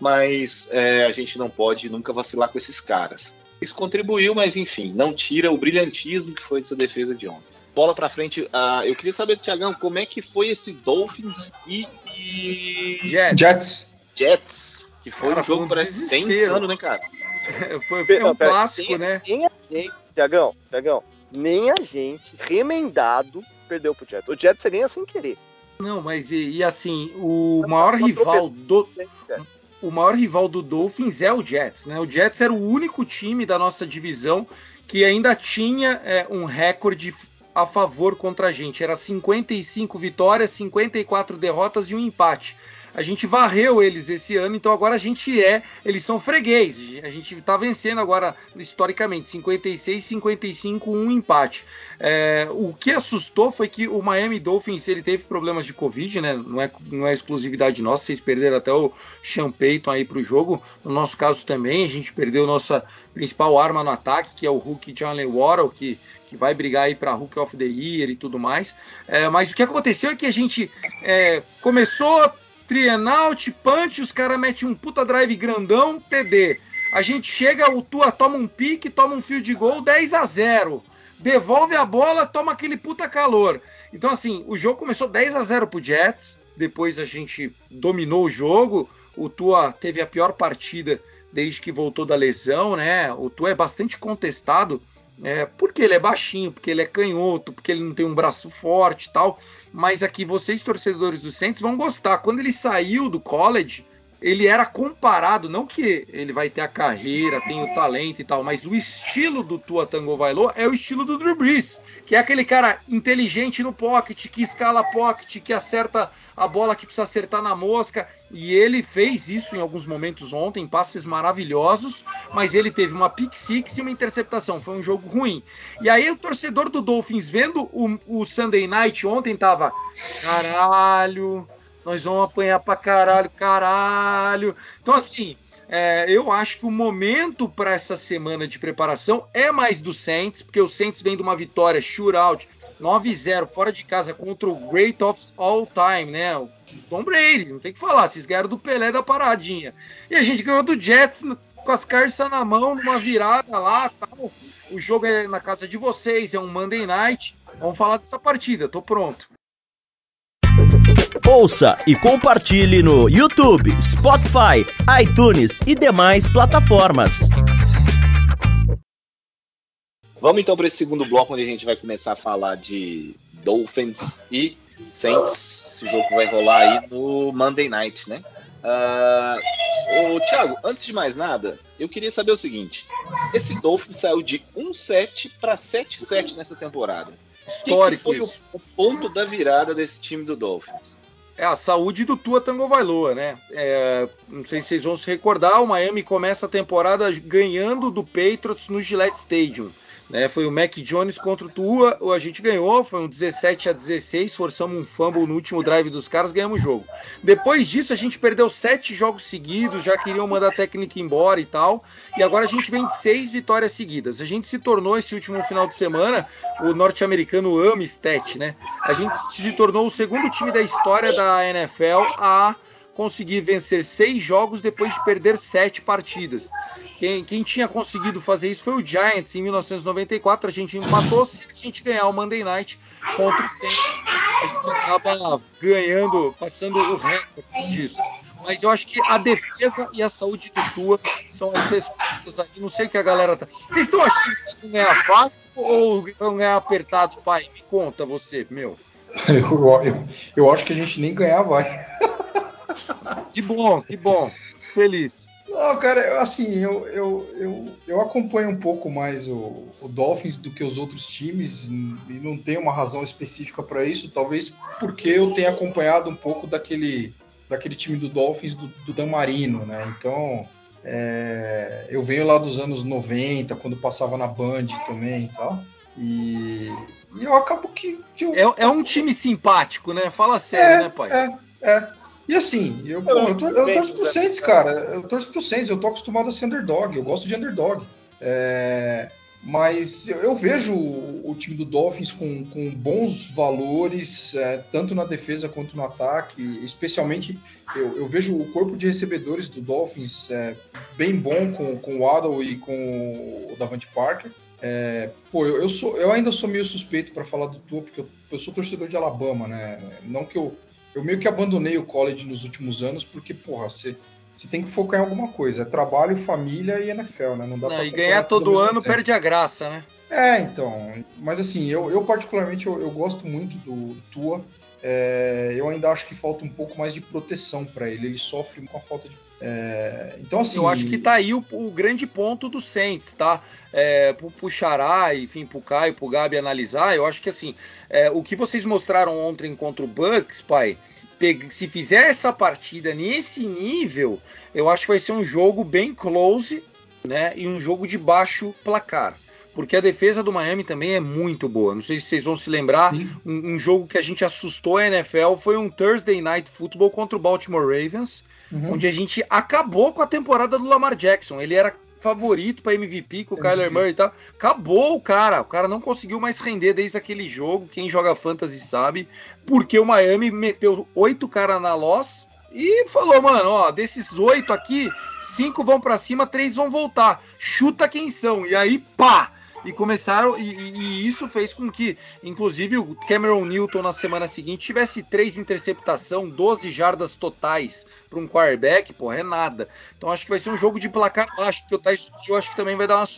mas é, a gente não pode nunca vacilar com esses caras. Isso contribuiu, mas enfim, não tira o brilhantismo que foi dessa defesa de ontem. Bola para frente, uh, eu queria saber, Tiagão, como é que foi esse Dolphins e, e...
Jets.
Jets, que foi cara, um jogo parece bem insano, né, cara?
foi um clássico, né?
Nem a gente, Tiagão, Tiagão, nem a gente, remendado, perdeu pro Jets. O Jets você ganha sem querer.
Não, mas e, e assim, o maior rival do o maior rival do Dolphins é o Jets, né? O Jets era o único time da nossa divisão que ainda tinha é, um recorde a favor contra a gente. Era 55 vitórias, 54 derrotas e um empate. A gente varreu eles esse ano, então agora a gente é, eles são freguês. A gente está vencendo agora historicamente 56, 55, um empate. É, o que assustou foi que o Miami Dolphins ele teve problemas de Covid, né? Não é, não é exclusividade nossa, vocês perderam até o Sean Payton aí para o jogo. No nosso caso também, a gente perdeu nossa principal arma no ataque, que é o Hulk Jalen Waddle, que que vai brigar aí para Hulk of the Year e tudo mais. É, mas o que aconteceu é que a gente é, começou Trienout, punch, os caras metem um puta drive grandão, TD. A gente chega, o Tua toma um pique, toma um fio de gol, 10 a 0 Devolve a bola, toma aquele puta calor. Então, assim, o jogo começou 10 a 0 pro Jets. Depois a gente dominou o jogo. O Tua teve a pior partida desde que voltou da lesão, né? O Tua é bastante contestado é, porque ele é baixinho, porque ele é canhoto, porque ele não tem um braço forte e tal. Mas aqui vocês, torcedores do Saints, vão gostar. Quando ele saiu do college, ele era comparado, não que ele vai ter a carreira, tem o talento e tal, mas o estilo do Tua Tango Vailoa é o estilo do Drew Brees, que é aquele cara inteligente no pocket, que escala pocket, que acerta a bola que precisa acertar na mosca, e ele fez isso em alguns momentos ontem, passes maravilhosos, mas ele teve uma pick six e uma interceptação, foi um jogo ruim. E aí o torcedor do Dolphins vendo o, o Sunday Night ontem tava, caralho, nós vamos apanhar pra caralho, caralho. Então, assim, é, eu acho que o momento para essa semana de preparação é mais do Saints, porque o Saints vem de uma vitória shootout 9-0 fora de casa contra o Great of All Time, né? O Tom Brady, não tem que falar, vocês ganharam do Pelé da paradinha. E a gente ganhou do Jets com as carças na mão, numa virada lá, tal. O jogo é na casa de vocês, é um Monday Night. Vamos falar dessa partida, tô pronto.
Ouça e compartilhe no YouTube, Spotify, iTunes e demais plataformas.
Vamos então para esse segundo bloco, onde a gente vai começar a falar de Dolphins e Saints. Esse jogo vai rolar aí no Monday Night, né? Uh, ô, Thiago, antes de mais nada, eu queria saber o seguinte: esse Dolphins saiu de 1-7 para 7-7 nessa temporada.
Histórico.
Que que foi o, o, ponto da virada desse time do Dolphins?
É a saúde do Tua Tango Vailoa, né? É, não sei se vocês vão se recordar, o Miami começa a temporada ganhando do Patriots no Gillette Stadium. Né, foi o Mac Jones contra o Tua, a gente ganhou, foi um 17 a 16, forçamos um fumble no último drive dos caras, ganhamos o jogo. Depois disso, a gente perdeu sete jogos seguidos, já queriam mandar a técnica embora e tal, e agora a gente vem de seis vitórias seguidas. A gente se tornou esse último final de semana, o norte-americano ama stat, né? A gente se tornou o segundo time da história da NFL a conseguir vencer seis jogos depois de perder sete partidas. Quem, quem tinha conseguido fazer isso foi o Giants em 1994. A gente empatou. Se a gente ganhar o Monday Night contra o Saints, a gente acaba ganhando, passando o recorde disso. Mas eu acho que a defesa e a saúde do Tua são as respostas aí. Não sei o que a galera tá. Vocês estão achando que vocês vão ganhar fácil ou vão ganhar apertado, pai? Me conta você, meu.
Eu, eu, eu acho que a gente nem ganhar vai.
Que bom, que bom. Feliz.
Não, cara, assim, eu, eu, eu, eu acompanho um pouco mais o, o Dolphins do que os outros times e não tenho uma razão específica para isso, talvez porque eu tenha acompanhado um pouco daquele, daquele time do Dolphins do, do Dan Marino, né? Então, é, eu venho lá dos anos 90, quando passava na Band também e tal, e, e eu acabo que... que eu...
é, é um time simpático, né? Fala sério,
é,
né, pai?
É, é. E assim, eu, eu, tor eu torço pro Saints, cara. Eu torço pro Saints, eu tô acostumado a ser underdog, eu gosto de underdog. É, mas eu, eu vejo o, o, time do Dolphins com, com bons valores, é, tanto na defesa quanto no ataque. Especialmente, eu, eu vejo o corpo de recebedores do Dolphins é, bem bom com, com o Waddle e com o Davante Parker. É, pô, eu, eu, sou, eu ainda sou meio suspeito para falar do Tua, porque eu, eu sou torcedor de Alabama, né? Não que eu eu meio que abandonei o college nos últimos anos, porque, porra, você, você tem que focar em alguma coisa. É trabalho, família e NFL, né?
Não dá Não, pra e ganhar todo ano tempo. perde a graça, né?
É, então. Mas assim, eu, eu particularmente eu, eu gosto muito do Tua. É, eu ainda acho que falta um pouco mais de proteção para ele. Ele sofre com a falta de. É, então, assim.
Eu acho que tá aí o, o grande ponto do Saints, tá? É, pro, pro Xará, enfim, pro Caio, pro Gabi analisar, eu acho que assim, é, o que vocês mostraram ontem contra o Bucks, pai, se, se fizer essa partida nesse nível, eu acho que vai ser um jogo bem close, né? E um jogo de baixo placar porque a defesa do Miami também é muito boa. Não sei se vocês vão se lembrar, um, um, jogo que a gente assustou a NFL foi um Thursday Night Football contra o Baltimore Ravens, uhum. onde a gente acabou com a temporada do Lamar Jackson. Ele era favorito para MVP com o MVP. Kyler Murray e tal. Acabou o cara. O cara não conseguiu mais render desde aquele jogo. Quem joga fantasy sabe. Porque o Miami meteu oito caras na loss e falou, mano, ó, desses oito aqui, cinco vão para cima, três vão voltar. Chuta quem são. E aí, pá! E começaram, e, e, isso fez com que, inclusive, o Cameron Newton na semana seguinte tivesse três interceptação, 12 jardas totais para um quarterback, pô, é nada. Então acho que vai ser um jogo de placar baixo, porque o Tyson eu acho que também vai dar uma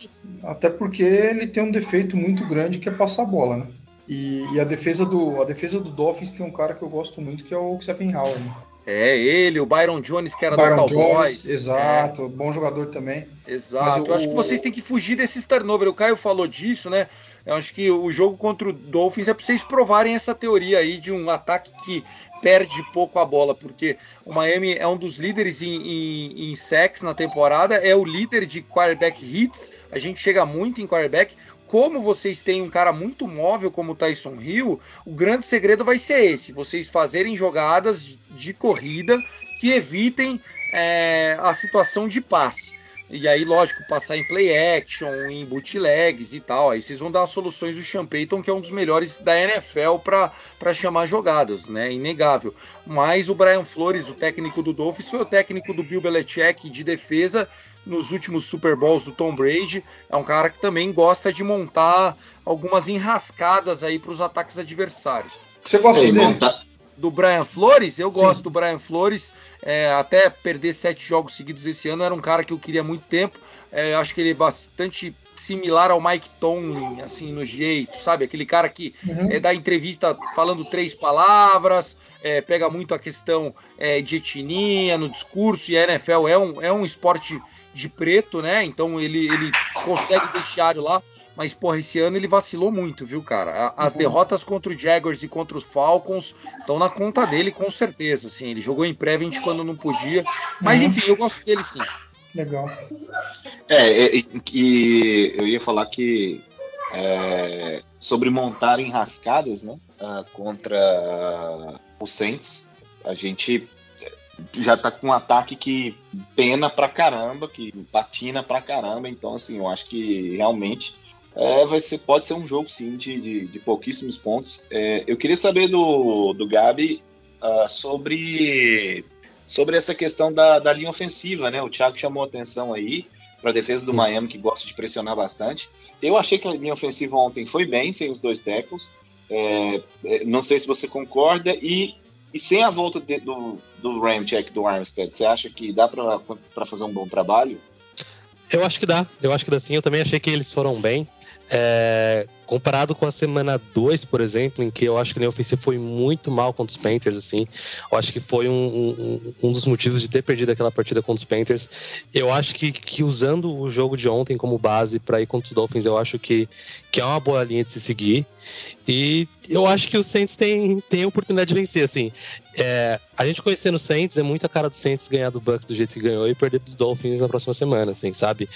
Até porque ele tem um defeito muito grande que é passar a bola, né? E, e, a defesa do a defesa do Dolphins tem um cara que eu gosto muito que é o Stephen Howard. Né?
É, ele, o Byron Jones, que era Byron do Cowboys.
Jones, exato, é. bom jogador também.
Exato. eu acho que vocês têm que fugir desses turnover. O Caio falou disso, né? Eu acho que o jogo contra o Dolphins é para vocês provarem essa teoria aí de um ataque que perde pouco a bola, porque o Miami é um dos líderes em, em, em sacks na temporada, é o líder de quarterback hits, a gente chega muito em quarterback, como vocês têm um cara muito móvel como o Tyson Hill, o grande segredo vai ser esse: vocês fazerem jogadas de corrida que evitem é, a situação de passe. E aí, lógico, passar em play action, em bootlegs e tal. Aí vocês vão dar soluções do Sean Payton, que é um dos melhores da NFL para chamar jogadas, né? Inegável. Mas o Brian Flores, o técnico do Dolphins, foi o técnico do Bill Belichick de defesa nos últimos Super Bowls do Tom Brady. É um cara que também gosta de montar algumas enrascadas aí para os ataques adversários.
Você gosta dele?
Monta...
Do Brian Flores? Eu Sim. gosto do Brian Flores. É, até perder sete jogos seguidos esse ano, era um cara que eu queria há muito tempo. É, acho que ele é bastante similar ao Mike Tomlin, assim, no jeito, sabe? Aquele cara que uhum. é, dá entrevista falando três palavras, é, pega muito a questão é, de etnia no discurso, e a NFL é um, é um esporte de preto, né? Então ele, ele consegue vestiário lá. Mas, porra, esse ano ele vacilou muito, viu, cara? As uhum. derrotas contra o Jaguars e contra os Falcons estão na conta dele, com certeza. Assim, ele jogou em prevent quando não podia. Mas, uhum. enfim, eu gosto dele sim.
Legal.
É, e, e eu ia falar que é, sobre montar enrascadas, né? Uh, contra o Saints, a gente já tá com um ataque que pena pra caramba, que patina pra caramba. Então, assim, eu acho que realmente é, vai ser, pode ser um jogo, sim, de, de, de pouquíssimos pontos. É, eu queria saber do, do Gabi uh, sobre, sobre essa questão da, da linha ofensiva, né? O Thiago chamou atenção aí para a defesa do Miami, que gosta de pressionar bastante. Eu achei que a linha ofensiva ontem foi bem, sem os dois tackles. É, é não sei se você concorda. E e sem a volta de, do, do Ramcheck do Armstead, você acha que dá para fazer um bom trabalho?
Eu acho que dá, eu acho que dá sim. Eu também achei que eles foram bem. É, comparado com a semana 2, por exemplo, em que eu acho que linha ofensiva foi muito mal contra os Panthers, assim. Eu acho que foi um, um, um dos motivos de ter perdido aquela partida contra os Panthers. Eu acho que, que usando o jogo de ontem como base para ir contra os Dolphins, eu acho que, que é uma boa linha de se seguir. E eu acho que o Saints tem, tem a oportunidade de vencer, assim. É, a gente conhecendo o Saints, é muita cara do Saints ganhar do Bucks do jeito que ganhou e perder dos Dolphins na próxima semana, assim, sabe?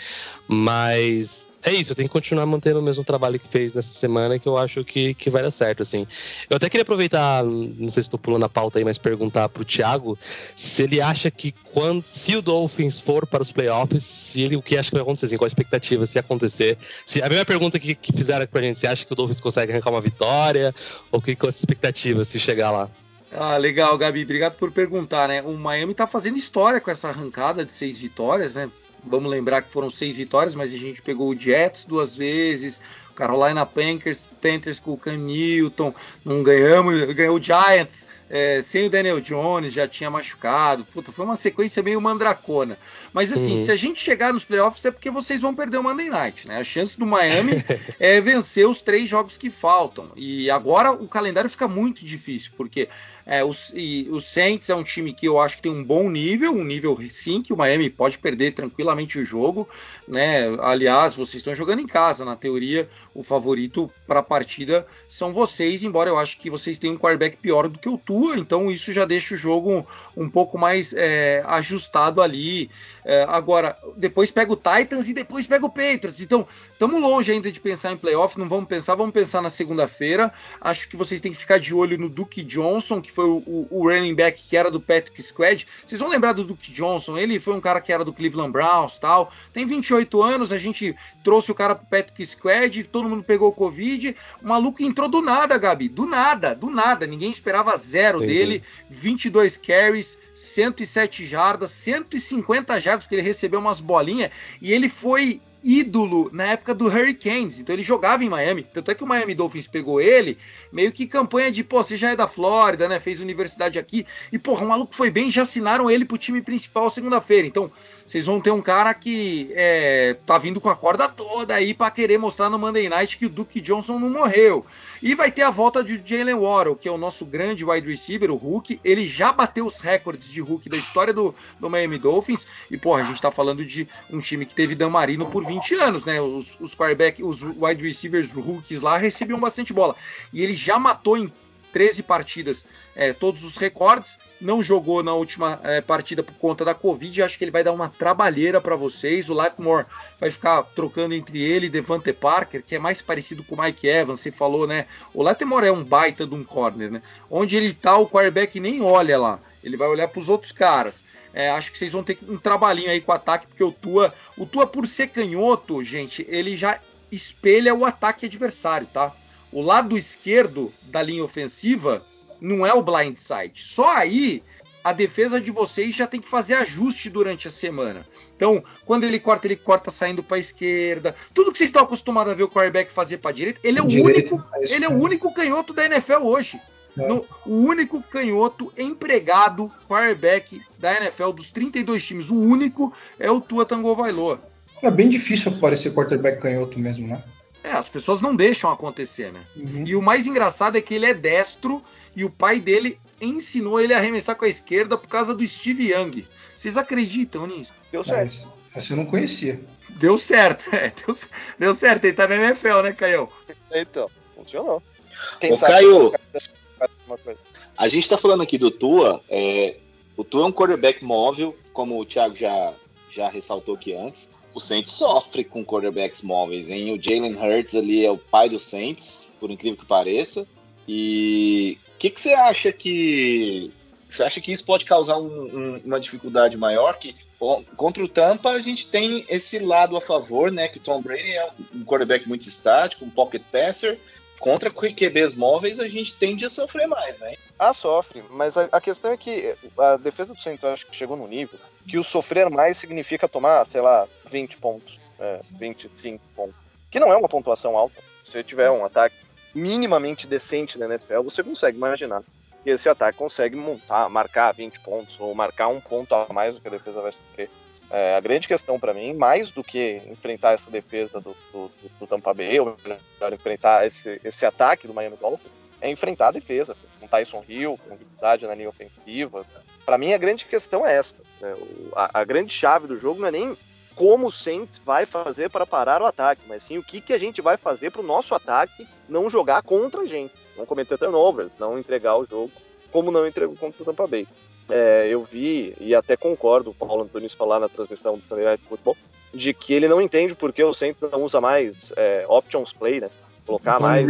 Mas é isso, tem que continuar mantendo o mesmo trabalho que fez nessa semana, que eu acho que, que vai dar certo, assim. Eu até queria aproveitar, não sei se estou pulando a pauta aí, mas perguntar pro Thiago se ele acha que quando, se o Dolphins for para os playoffs, se ele, o que acha que vai acontecer, assim, qual a expectativa, se acontecer. Se, a mesma pergunta que, que fizeram pra gente, você acha que o Dolphins consegue arrancar uma vitória? Ou que, qual a expectativa se chegar lá?
Ah, legal, Gabi. Obrigado por perguntar, né? O Miami tá fazendo história com essa arrancada de seis vitórias, né? Vamos lembrar que foram seis vitórias, mas a gente pegou o Jets duas vezes, Carolina Panthers, Panthers com o Cam Newton, não ganhamos, ganhou o Giants é, sem o Daniel Jones, já tinha machucado. Puta, foi uma sequência meio mandracona. Mas assim, uhum. se a gente chegar nos playoffs é porque vocês vão perder o Monday Night, né? A chance do Miami é vencer os três jogos que faltam. E agora o calendário fica muito difícil, porque é, os, e, o Saints é um time que eu acho que tem um bom nível, um nível sim que o Miami pode perder tranquilamente o jogo, né? Aliás, vocês estão jogando em casa, na teoria, o favorito para a partida são vocês, embora eu acho que vocês tenham um quarterback pior do que o Tua, então isso já deixa o jogo um pouco mais é, ajustado ali. É, agora, depois pega o Titans e depois pega o Patriots. Então, estamos longe ainda de pensar em playoff, não vamos pensar, vamos pensar na segunda-feira. Acho que vocês têm que ficar de olho no Duke Johnson, que foi o, o, o, running back que era do Patrick Squad. Vocês vão lembrar do Duke Johnson, ele foi um cara que era do Cleveland Browns tal. Tem 28 anos, a gente trouxe o cara pro Patrick Squad, todo mundo pegou o Covid. O maluco entrou do nada, Gabi, do nada, do nada. Ninguém esperava zero Entendi. dele. 22 carries, 107 jardas, 150 jardas, porque ele recebeu umas bolinhas e ele foi ídolo na época do Hurricanes. Então ele jogava em Miami. Tanto é que o Miami Dolphins pegou ele, meio que campanha de, pô, você já é da Flórida, né? Fez universidade aqui. E, porra, o maluco foi bem, já assinaram ele pro time principal segunda-feira. Então, vocês vão ter um cara que é, tá vindo com a corda toda aí para querer mostrar no Monday Night que o Duke Johnson não morreu. E vai ter a volta de Jalen Waddle, que é o nosso grande wide receiver, o Hulk. Ele já bateu os recordes de Hulk da história do, do Miami Dolphins. E, porra, a gente tá falando de um time que teve Dan Marino por 20 anos, né? Os, os quarterback, os wide receivers Hulks lá recebiam bastante bola. E ele já matou em 13 partidas, é, todos os recordes. Não jogou na última é, partida por conta da Covid. Acho que ele vai dar uma trabalheira para vocês. O Latmore vai ficar trocando entre ele e Devante Parker, que é mais parecido com o Mike Evans. Você falou, né? O Latmore é um baita de um corner, né? Onde ele tá, o quarterback nem olha lá. Ele vai olhar para os outros caras. É, acho que vocês vão ter um trabalhinho aí com o ataque, porque o Tua, o Tua por ser canhoto, gente, ele já espelha o ataque adversário, tá? O lado esquerdo da linha ofensiva não é o blind side. Só aí a defesa de vocês já tem que fazer ajuste durante a semana. Então, quando ele corta, ele corta saindo para a esquerda. Tudo que vocês estão acostumados a ver o quarterback fazer para direita, ele é o Direito, único, é ele é o único canhoto da NFL hoje. É. No, o único canhoto empregado quarterback da NFL dos 32 times, o único é o Tua Tagovailoa.
É bem difícil aparecer quarterback canhoto mesmo, né?
É, as pessoas não deixam acontecer, né? Uhum. E o mais engraçado é que ele é destro e o pai dele ensinou ele a arremessar com a esquerda por causa do Steve Young. Vocês acreditam nisso?
Deu certo. Mas, eu não conhecia.
Deu certo, é, deu, deu certo. Ele tá na NFL, né, Caio?
Então, funcionou.
Quem Ô, Caio, a gente está falando aqui do Tua. É, o Tua é um quarterback móvel, como o Thiago já, já ressaltou aqui antes. O Saints sofre com quarterbacks móveis, hein? O Jalen Hurts ali é o pai do Saints, por incrível que pareça. E o que, que você acha que você acha que isso pode causar um, um, uma dificuldade maior? Que contra o Tampa a gente tem esse lado a favor, né? Que o Tom Brady é um quarterback muito estático, um pocket passer, contra QBs móveis a gente tende a sofrer mais, né?
Ah, sofre, mas a, a questão é que a defesa do Santos acho que chegou no nível que o sofrer mais significa tomar, sei lá, 20 pontos, é, 25 pontos, que não é uma pontuação alta. Se você tiver um ataque minimamente decente na NFL, você consegue imaginar que esse ataque consegue montar, marcar 20 pontos ou marcar um ponto a mais do que a defesa vai sofrer. É, a grande questão para mim, mais do que enfrentar essa defesa do, do, do Tampa Bay, ou melhor, enfrentar esse, esse ataque do Miami Dolphins, é enfrentar a defesa, com Tyson Hill, com dificuldade na linha ofensiva. Para mim, a grande questão é essa. Né? A, a, grande chave do jogo não é nem como o Saints vai fazer para parar o ataque, mas sim o que, que a gente vai fazer para o nosso ataque não jogar contra a gente, não cometer turnovers, não entregar o jogo como não entregou contra o Tampa Bay é, eu vi, e até concordo, o Paulo Antunes falar na transmissão do Sunday Night Football, de que ele não entende porque o Saints não usa mais é, options play, né? Colocar mais.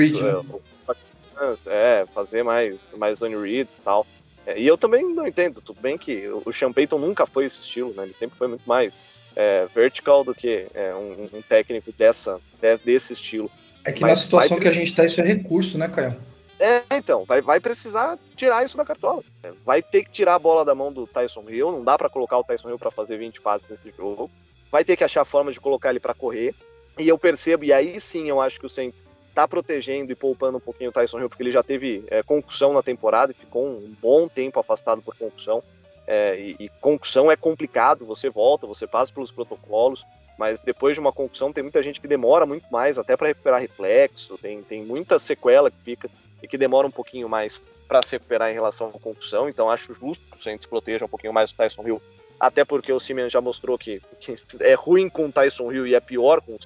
É, é, fazer mais, mais zone read e tal. É, e eu também não entendo. Tudo bem que o Sean Payton nunca foi esse estilo, né? Ele sempre foi muito mais é, vertical do que um, um, técnico dessa, desse estilo.
É que Mas na situação que a gente tá, isso é recurso, né, Caio?
É, então, vai, vai precisar tirar isso da cartola. Vai ter que tirar a bola da mão do Tyson Hill, não dá para colocar o Tyson Hill para fazer 20 passes nesse jogo. Vai ter que achar forma de colocar ele para correr. E eu percebo, e aí sim eu acho que o Saints tá protegendo e poupando um pouquinho o Tyson Hill, porque ele já teve é, concussão na temporada e ficou um bom tempo afastado por concussão. É, e, e concussão é complicado, você volta, você passa pelos protocolos, mas depois de uma concussão tem muita gente que demora muito mais até para recuperar reflexo, tem, tem muita sequela que fica e que demora um pouquinho mais para se recuperar em relação à concussão, então acho justo que o Saints proteja um pouquinho mais o Tyson Hill, até porque o Simeon já mostrou que, que é ruim com o Tyson Hill e é pior com uh,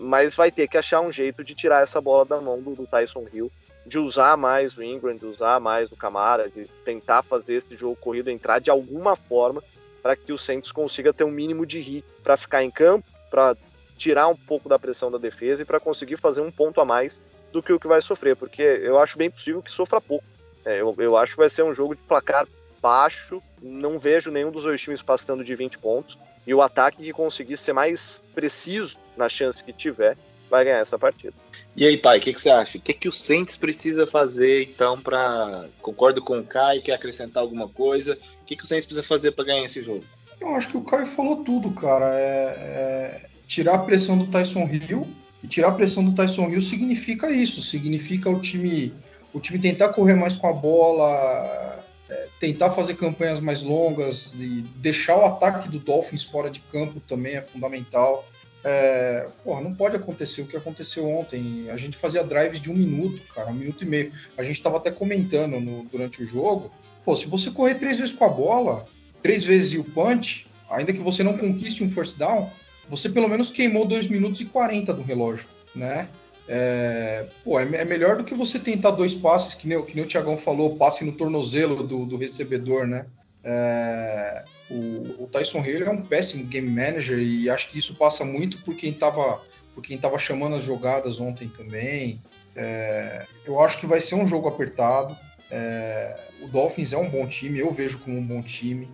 mas vai ter que achar um jeito de tirar essa bola da mão do, do Tyson Hill, de usar mais o Ingram, de usar mais o Camara, de tentar fazer esse jogo corrido entrar de alguma forma para que o Saints consiga ter um mínimo de hit para ficar em campo, para tirar um pouco da pressão da defesa e para conseguir fazer um ponto a mais do que o que vai sofrer, porque eu acho bem possível que sofra pouco. É, eu, eu acho que vai ser um jogo de placar baixo, não vejo nenhum dos dois times passando de 20 pontos, e o ataque que conseguir ser mais preciso na chance que tiver, vai ganhar essa partida.
E aí, pai, o que, que, você acha? O que, que o Saints precisa fazer, então, para. Concordo com o Caio, quer acrescentar alguma coisa? O que, que o Saints precisa fazer para ganhar esse jogo?
Eu acho que o Caio falou tudo, cara. É, é tirar a pressão do Tyson Hill e tirar a pressão do Tyson Hill significa isso, significa o time, o time tentar correr mais com a bola, é, tentar fazer campanhas mais longas e deixar o ataque do Dolphins fora de campo também é fundamental. É, porra, não pode acontecer o que aconteceu ontem. A gente fazia drives de um minuto, cara, um minuto e meio. A gente estava até comentando no, durante o jogo. Pô, se você correr três vezes com a bola, três vezes e o punch, ainda que você não conquiste um first down, você pelo menos queimou 2 minutos e 40 do relógio, né? É, pô, é, é, melhor do que você tentar dois passes, que nem, que nem o Tiagão falou, passe no tornozelo do, do recebedor, né? É, o, o, Tyson Hill é um péssimo game manager e acho que isso passa muito por quem estava por quem tava chamando as jogadas ontem também. É, eu acho que vai ser um jogo apertado. É, o Dolphins é um bom time, eu vejo como um bom time.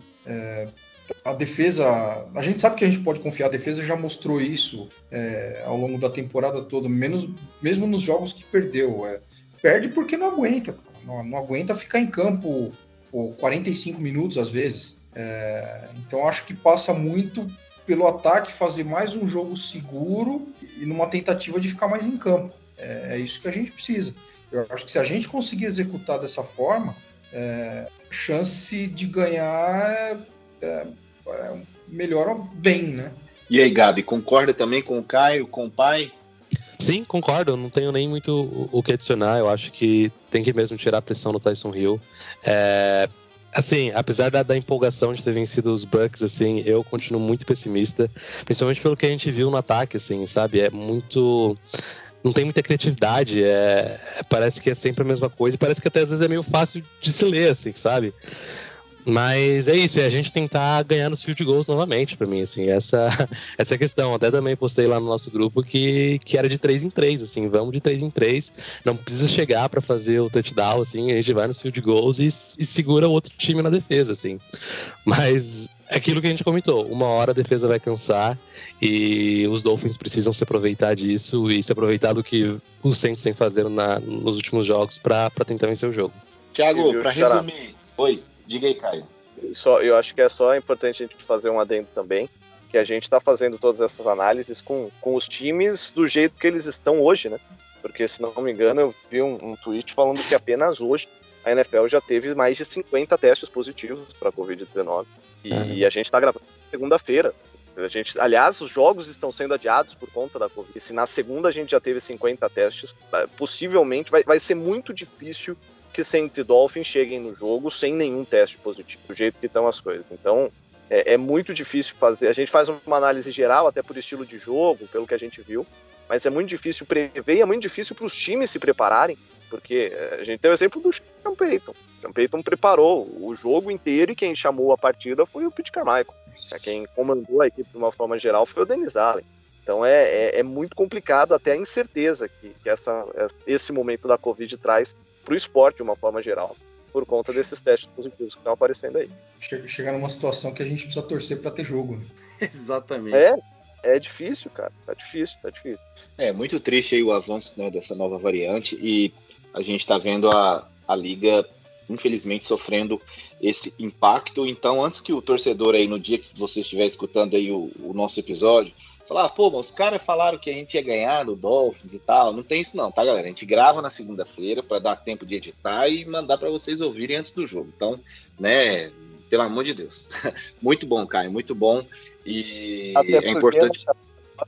É, a defesa, a gente sabe que a gente pode confiar, a defesa já mostrou isso é, ao longo da temporada toda, menos, mesmo nos jogos que perdeu. É, perde porque não aguenta, não, não, aguenta ficar em campo pô, 45 minutos às vezes. É, então acho que passa muito pelo ataque fazer mais um jogo seguro e numa tentativa de ficar mais em campo. É, é isso que a gente precisa. Eu acho que se a gente conseguir executar dessa forma, é, chance de ganhar é, é, melhora bem, né?
E aí, Gabi, concorda também com o Caio, com o pai?
Sim, concordo. Eu não tenho nem muito o que adicionar. Eu acho que tem que mesmo tirar a pressão no Tyson Hill. É, assim, apesar da, da, empolgação de ter vencido os Bucks, assim, eu continuo muito pessimista, principalmente pelo que a gente viu no ataque, assim, sabe? É muito não tem muita criatividade, é, parece que é sempre a mesma coisa e parece que até às vezes é meio fácil de se ler, assim, sabe? Mas é isso, é a gente tentar ganhar nos field goals novamente, para mim, assim, essa, essa questão. Até também postei lá no nosso grupo que, que era de 3 em 3, assim, vamos de 3 em 3, não precisa chegar para fazer o touchdown, assim, a gente vai nos field goals e, e segura o outro time na defesa, assim. Mas é aquilo que a gente comentou, uma hora a defesa vai cansar e os Dolphins precisam se aproveitar disso e se aproveitar do que os Saints têm fazendo na, nos últimos jogos para tentar vencer o jogo.
Thiago, para resumir, oi. Diga aí, Caio.
Só, eu acho que é só importante a gente fazer um adendo também, que a gente está fazendo todas essas análises com, com os times do jeito que eles estão hoje, né? Porque, se não me engano, eu vi um, um tweet falando que apenas hoje a NFL já teve mais de 50 testes positivos para a Covid-19. E, uhum. e, a gente está gravando segunda-feira. A gente, aliás, os jogos estão sendo adiados por conta da Covid. E se na segunda a gente já teve 50 testes, eh, possivelmente vai, vai ser muito difícil que Saints e Dolphins cheguem no jogo sem nenhum teste positivo, do jeito que estão as coisas. Então, é, é, muito difícil fazer. A gente faz uma análise geral, até por estilo de jogo, pelo que a gente viu, mas é muito difícil prever e é muito difícil para os times se prepararem, porque é, a gente tem o exemplo do Sean Payton. Sean Payton preparou o jogo inteiro e quem chamou a partida foi o Pete Carmichael. É, quem comandou a equipe de uma forma geral foi o Dennis Allen. Então é, é, é, muito complicado até a incerteza que, que essa, esse momento da Covid traz para o esporte de uma forma geral, por conta desses testes positivos que estão aparecendo aí.
Chega, chega numa situação que a gente precisa torcer para ter jogo. Né?
Exatamente. É, é difícil, cara. Tá difícil, tá difícil.
É muito triste aí o avanço né, dessa nova variante e a gente está vendo a, a liga infelizmente sofrendo esse impacto. Então, antes que o torcedor aí no dia que você estiver escutando aí o, o nosso episódio falar, pô, mas os caras falaram que a gente ia ganhar do Dolphins e tal. Não tem isso não, tá, galera? A gente grava na segunda-feira para dar tempo de editar e mandar para vocês ouvirem antes do jogo. Então, né, pelo amor de Deus. muito bom, Caio, muito bom. E Até é importante.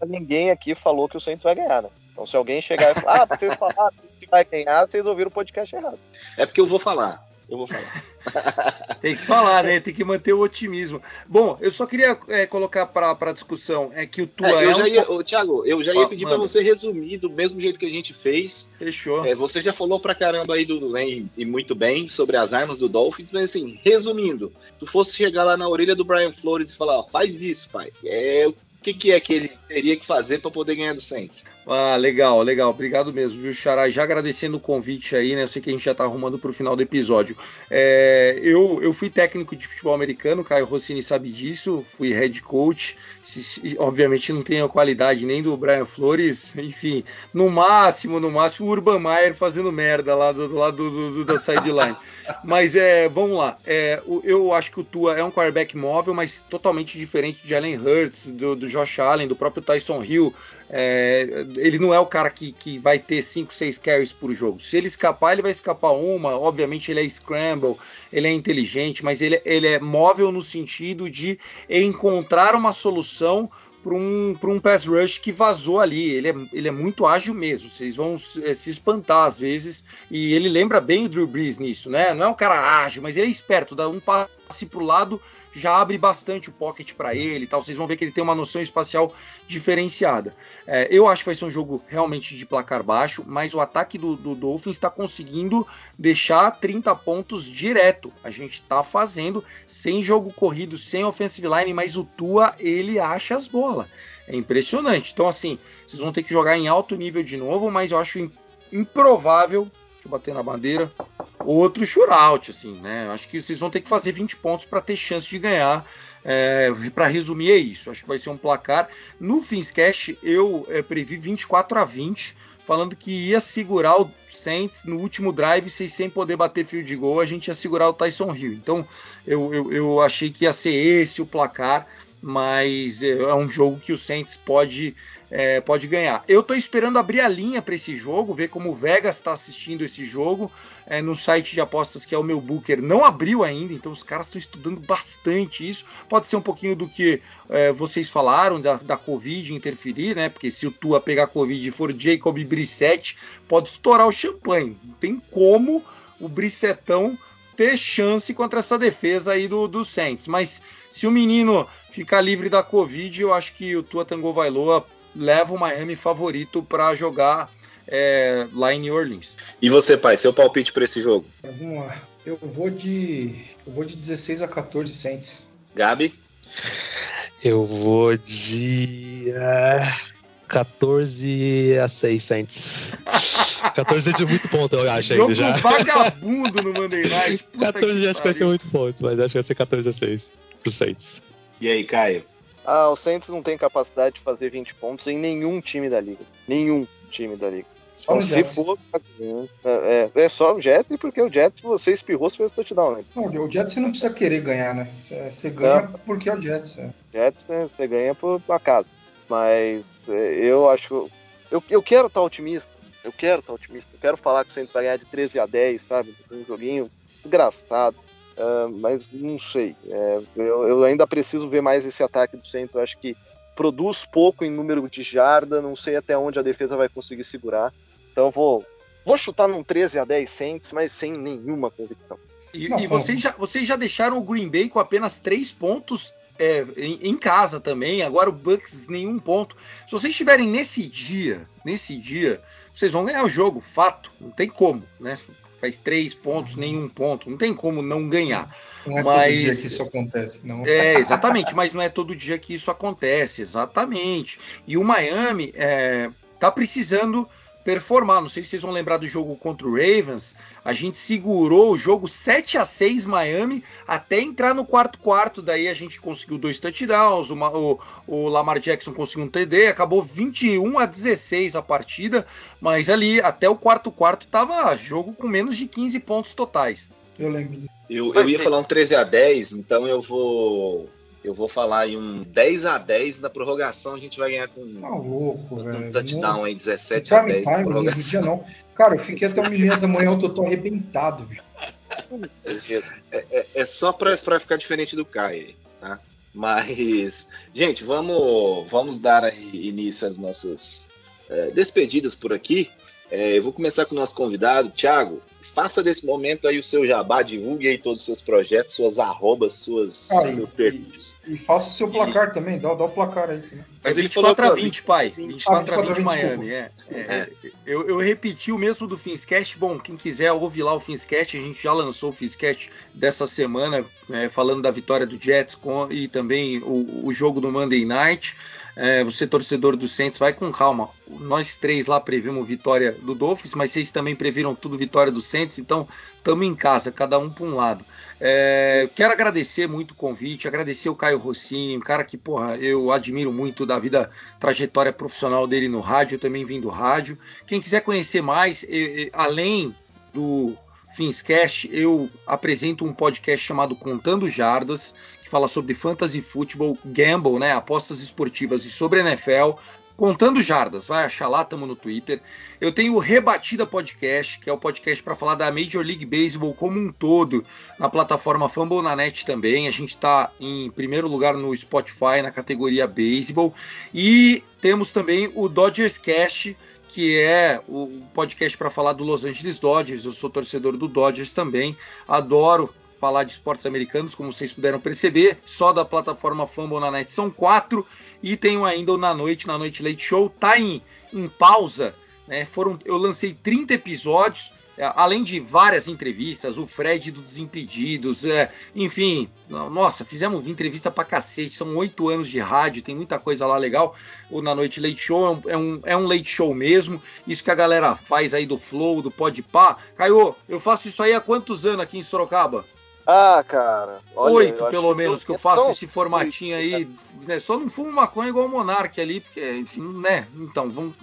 Ninguém aqui falou que o Santos vai ganhar, né? Então, se alguém chegar e falar, ah, vocês falaram que vai ganhar, vocês ouviram o podcast errado.
É porque eu vou falar eu vou falar.
Tem que falar, né? Tem que manter o otimismo. Bom, eu só queria é, colocar para discussão é que o Tua é,
eu
é
já um... ia, ô, Thiago, eu já ia ah, pedir para você resumir do mesmo jeito que a gente fez.
Fechou.
É, você já falou pra caramba aí do né, e muito bem sobre as armas do Dolphins, mas assim, resumindo, tu fosse chegar lá na orelha do Brian Flores e falar, ó, faz isso, pai. É o que, que é que ele teria que fazer para poder ganhar do Saints?
Ah, legal, legal. Obrigado mesmo, viu, Xará? Já agradecendo o convite aí, né? Eu sei que a gente já tá arrumando pro final do episódio. É, eu, eu fui técnico de futebol americano, Caio Rossini sabe disso, fui head coach. Se, se, obviamente não tenho a qualidade nem do Brian Flores, enfim, no máximo, no máximo, o Urban Meyer fazendo merda lá do, do lado do, do, da sideline. mas é, vamos lá. É, eu acho que o Tua é um quarterback móvel, mas totalmente diferente de Allen Hurts, do, do Josh Allen, do próprio Tyson Hill. É, ele não é o cara que, que vai ter 5, 6 carries por jogo. Se ele escapar, ele vai escapar uma. Obviamente, ele é scramble, ele é inteligente, mas ele, ele é móvel no sentido de encontrar uma solução para um, um pass rush que vazou ali. Ele é, ele é muito ágil mesmo. Vocês vão se, é, se espantar às vezes. E ele lembra bem o Drew Brees nisso, né? Não é um cara ágil, mas ele é esperto. Dá um passe para o lado já abre bastante o pocket para ele tal. Vocês vão ver que ele tem uma noção espacial diferenciada. É, eu acho que vai ser um jogo realmente de placar baixo, mas o ataque do, do Dolphins está conseguindo deixar 30 pontos direto. A gente está fazendo sem jogo corrido, sem offensive line, mas o Tua ele acha as bolas. É impressionante. Então, assim, vocês vão ter que jogar em alto nível de novo, mas eu acho improvável. Eu bater na bandeira outro shootout, assim, né? Acho que vocês vão ter que fazer 20 pontos para ter chance de ganhar. É, para resumir, é isso. Acho que vai ser um placar. No Finscast, eu é, previ 24 a 20, falando que ia segurar o Saints no último drive, vocês sem poder bater fio de gol, a gente ia segurar o Tyson Hill. Então, eu, eu, eu achei que ia ser esse o placar, mas é, é um jogo que o Saints pode é, pode ganhar. Eu estou esperando abrir a linha para esse jogo, ver como o Vegas está assistindo esse jogo. É, no site de apostas que é o meu Booker não abriu ainda, então os caras estão estudando bastante isso. Pode ser um pouquinho do que é, vocês falaram da, da Covid interferir, né? Porque se o Tua pegar Covid e for Jacob Brissett, pode estourar o champanhe. Não tem como o Brissetão ter chance contra essa defesa aí do, do Saints. Mas se o menino ficar livre da Covid, eu acho que o Tua Tango Vailoa leva o Miami favorito para jogar é, lá em New Orleans.
E você, pai, seu palpite para esse jogo?
Vamos lá. Eu vou de. Eu vou de 16 a 14 Saints.
Gabi?
Eu vou de. Uh, 14 a 6 Saints. 14 é de muito ponto, eu acho
Jogo
ainda já.
vagabundo no Monday Night.
14 acho que vai ser muito ponto, mas acho que vai ser 14 a 6 pro Saints.
E aí, Caio?
Ah, o Saints não tem capacidade de fazer 20 pontos em nenhum time da liga. Nenhum time da liga.
Só no
se
Jets.
for, é, é, é só o Jets, porque o Jets, você espirrou, você fez touchdown, né?
Não, o Jets você não precisa querer ganhar, né? Você, ganha
Não.
porque é o Jets. É.
Jets, né, você ganha por acaso. Mas é, eu acho. Eu, eu quero estar otimista. Eu quero estar otimista. Eu quero falar que o Saints vai ganhar de 13 a 10, sabe? Um joguinho desgraçado. Ah, mas não sei. É, eu, eu ainda preciso ver mais esse ataque do Saints. Eu acho que produz pouco em número de jarda. Não sei até onde a defesa vai conseguir segurar. Então eu vou, vou chutar num 13 a 10 Saints, mas sem nenhuma convicção.
E,
Não,
e vocês, já, vocês já deixaram o Green Bay com apenas três pontos é, em, em casa também. Agora o Bucks nenhum ponto. Se vocês estiverem nesse dia, nesse dia, vocês vão ganhar o jogo, fato. Não tem como, né? Faz três pontos, nenhum ponto. Não tem como não ganhar.
Não é
Mas-
todo dia que isso acontece, não.
É, exatamente, mas não é todo dia que isso acontece, exatamente. E o Miami é, tá precisando performar. Não sei se vocês vão lembrar do jogo contra o Ravens. A gente segurou o jogo 7 a 6 Miami até entrar no quarto quarto. Daí a gente conseguiu dois touchdowns. O, Ma- o- o Lamar Jackson conseguiu um TD. Acabou 21 a 16 a partida. Mas ali até o quarto quarto tava jogo com menos de 15 pontos totais.
Eu lembro.
Eu, eu ia falar um 13 a 10, então eu vou. Eu vou falar aí um 10 a 10 na prorrogação, a gente vai ganhar com
Tá louco,
um touchdown aí, 17 a
Prime
10 na
time, não dia não. Cara, eu fiquei até uma meia da manhã, eu tô, tô arrebentado, bicho.
É, é só pra, pra ficar diferente do Caio, aí, tá? Mas, gente, vamos, vamos dar aí início às nossas é, despedidas por aqui. É, eu vou começar com o nosso convidado, Thiago. Faça desse momento aí o seu jabá, divulgue aí todos os seus projetos, suas arrobas, suas,
Ah, e-
seus perfis.
E faça o seu placar também, dá, dá o placar aí também.
Mas
é
ele falou
24 a
que-
20, pai. 24 a 20
24 a 20,
Miami, é. É, Eu, eu repeti o mesmo do Finscast. Bom, quem quiser ouvir lá o Finscast, a gente já lançou o Finscast dessa semana, é, falando da vitória do Jets com, e também o, o jogo do Monday Night. É, você, torcedor do Saints, vai com calma. Nós três lá previmos vitória do Dolphins, mas vocês também previram tudo vitória do Saints, então estamos em casa, cada um para um lado. É, quero agradecer muito o convite, agradecer o Caio Rossini, um cara que, porra, eu admiro muito da vida, trajetória profissional dele no rádio, eu também vim do rádio. Quem quiser conhecer mais, além do Finscast, eu apresento um podcast chamado Contando Jardas, fala sobre fantasy futebol, gamble, né, apostas esportivas e sobre NFL. Contando Jardas, vai achar lá, tamo no Twitter. Eu tenho o Rebatida Podcast, que é o podcast para falar da Major League Baseball como um todo, na plataforma Fumble na Net também. A gente está em primeiro lugar no Spotify na categoria Baseball. E temos também o Dodgers Cast, que é o podcast para falar do Los Angeles Dodgers. Eu sou torcedor do Dodgers também. Adoro falar de esportes americanos, como vocês puderam perceber. Só da plataforma Fumble na Net são quatro. E tenho ainda o Na Noite, Na Noite Late Show. Tá em, em pausa. Né? Foram, eu lancei 30 episódios é, além de várias entrevistas, o Fred do Desimpedidos, é, enfim, nossa, fizemos entrevista pra cacete, são oito anos de rádio, tem muita coisa lá legal. O Na Noite Late Show é um, é um late show mesmo, isso que a galera faz aí do Flow, do Podpah. Caio, eu faço isso aí há quantos anos aqui em Sorocaba?
Ah, cara.
Olha, Oito, pelo menos, que, que eu faço esse formatinho aí. Né? Só não fumo maconha igual o Monark ali, porque, enfim, né? Então, vamos.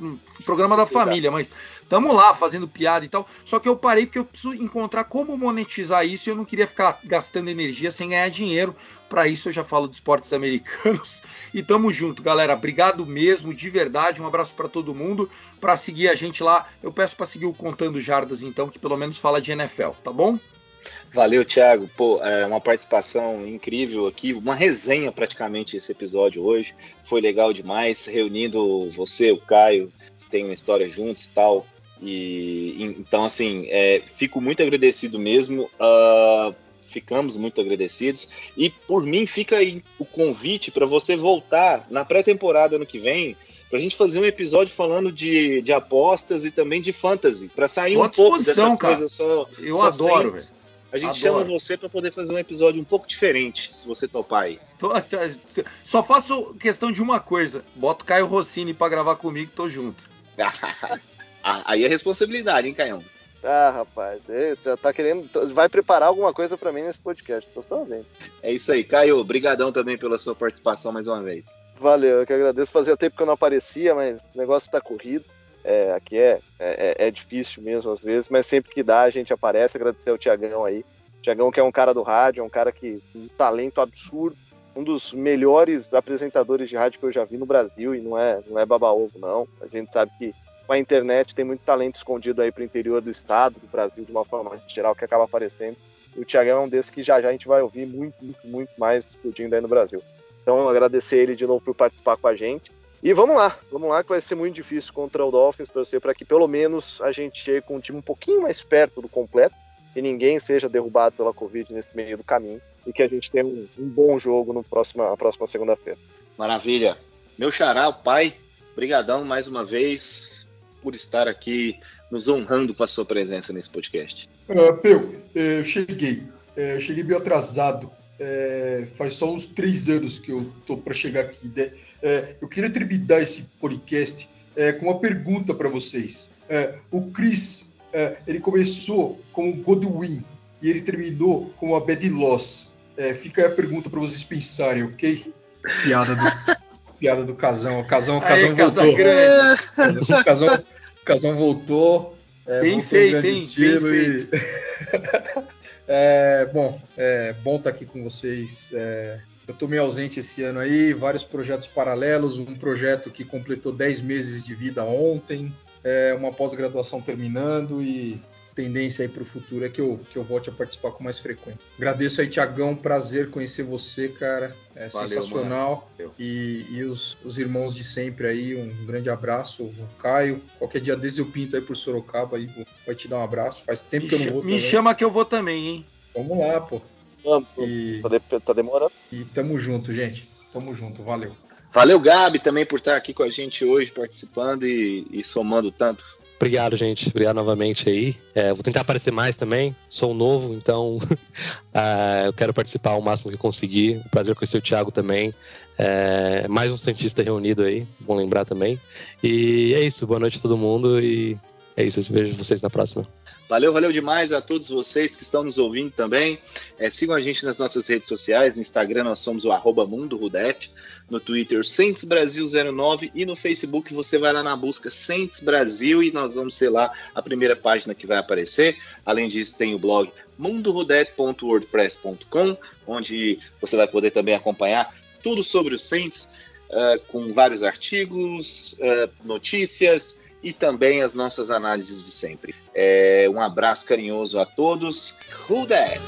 Programa da família, mas Tamo lá fazendo piada e tal. Só que eu parei porque eu preciso encontrar como monetizar isso e eu não queria ficar gastando energia sem ganhar dinheiro. Para isso eu já falo de esportes americanos. E tamo junto, galera. Obrigado mesmo, de verdade. Um abraço para todo mundo. Para seguir a gente lá, eu peço para seguir o Contando Jardas então, que pelo menos fala de NFL, tá bom?
Valeu, Thiago. Pô, é uma participação incrível aqui, uma resenha praticamente esse episódio hoje. Foi legal demais, reunindo você, o Caio, que tem uma história juntos e tal, e então, assim, é, fico muito agradecido mesmo. Uh, ficamos muito agradecidos. E por mim, fica aí o convite para você voltar na pré-temporada ano que vem. Pra gente fazer um episódio falando de, de apostas e também de fantasy. para sair Boa um pouco dessa
cara.
coisa só.
Eu só adoro, velho.
A gente Adoro. chama você para poder fazer um episódio um pouco diferente, se você topar aí.
Só faço questão de uma coisa: boto Caio Rossini para gravar comigo, tô junto.
Ah, aí é responsabilidade, hein, Caião?
Ah, rapaz, já tá querendo. Vai preparar alguma coisa para mim nesse podcast, tô só vendo.
É isso aí, Caio. Obrigadão também pela sua participação mais uma vez.
Valeu, eu que agradeço. Fazia tempo que eu não aparecia, mas o negócio tá corrido. É, aqui é, é, é, difícil mesmo às vezes, mas sempre que dá a gente aparece. Agradecer ao Tiagão aí. Tiagão que é um cara do rádio, é um cara que um talento absurdo, um dos melhores apresentadores de rádio que eu já vi no Brasil e não é não é baba ovo não. A gente sabe que com a internet tem muito talento escondido aí para o interior do estado, do Brasil, de uma forma geral, que acaba aparecendo. E o Thiagão é um desses que já já a gente vai ouvir muito, muito, muito mais explodindo aí no Brasil. Então, agradecer ele de novo por participar com a gente. E vamos lá, vamos lá, que vai ser muito difícil contra o Dolphins, para que pelo menos a gente chegue com um time um pouquinho mais perto do completo, que ninguém seja derrubado pela Covid nesse meio do caminho e que a gente tenha um, um bom jogo no próxima, na próxima segunda-feira.
Maravilha. Meu xará, o pai, brigadão mais uma vez por estar aqui nos honrando com a sua presença nesse podcast.
Uh, Peu, eu cheguei. É, eu cheguei bem atrasado. É, faz só uns três anos que eu tô para chegar aqui. Né? É, eu queria terminar esse podcast é, com uma pergunta para vocês. É, o Chris, é, ele começou como Godwin e ele terminou com a Bad Loss. fica aí a pergunta para vocês pensarem, ok? Piada do, piada do Casão. O Casão, o Casão Aí, voltou. O Casão, o Casão voltou.
É, bem feito, hein? Bem feito.
E... é, bom, é bom estar aqui com vocês. É, eu estou meio ausente esse ano aí, vários projetos paralelos, um projeto que completou 10 meses de vida ontem, é, uma pós-graduação terminando e tendência aí para o futuro é que eu, que eu volte a participar com mais frequência. Agradeço aí, Tiagão, prazer conhecer você, cara. É Valeu, sensacional. E, e os, os irmãos de sempre aí, um grande abraço. O Caio, qualquer dia desde eu pinto aí por Sorocaba aí, vai te dar um abraço. Faz tempo me que eu não vou.
Me também. chama que eu vou também, hein?
Vamos lá, pô.
Vamos, e... tá, tá demorando.
E tamo junto, gente. Tamo junto, valeu.
Valeu, Gabi, também por estar aqui com a gente hoje, participando e, e somando tanto.
Obrigado, gente. Obrigado novamente aí. É, vou tentar aparecer mais também. Sou novo, então uh, eu quero participar o máximo que conseguir. Prazer conhecer o Thiago também. É, mais um cientista reunido aí, bom lembrar também. E é isso. Boa noite a todo mundo e é isso. Eu vejo vocês na próxima.
Valeu, valeu demais a todos vocês que estão nos ouvindo também. É, sigam a gente nas nossas redes sociais. No Instagram nós somos o arroba Mundo Rudete no Twitter Saints Brasil 09 e no Facebook você vai lá na busca Saints Brasil e nós vamos ser lá a primeira página que vai aparecer. Além disso, tem o blog mundorudete.wordpress.com, onde você vai poder também acompanhar tudo sobre os Saints, uh, com vários artigos, uh, notícias e também as nossas análises de sempre. É, um abraço carinhoso a todos. Who that?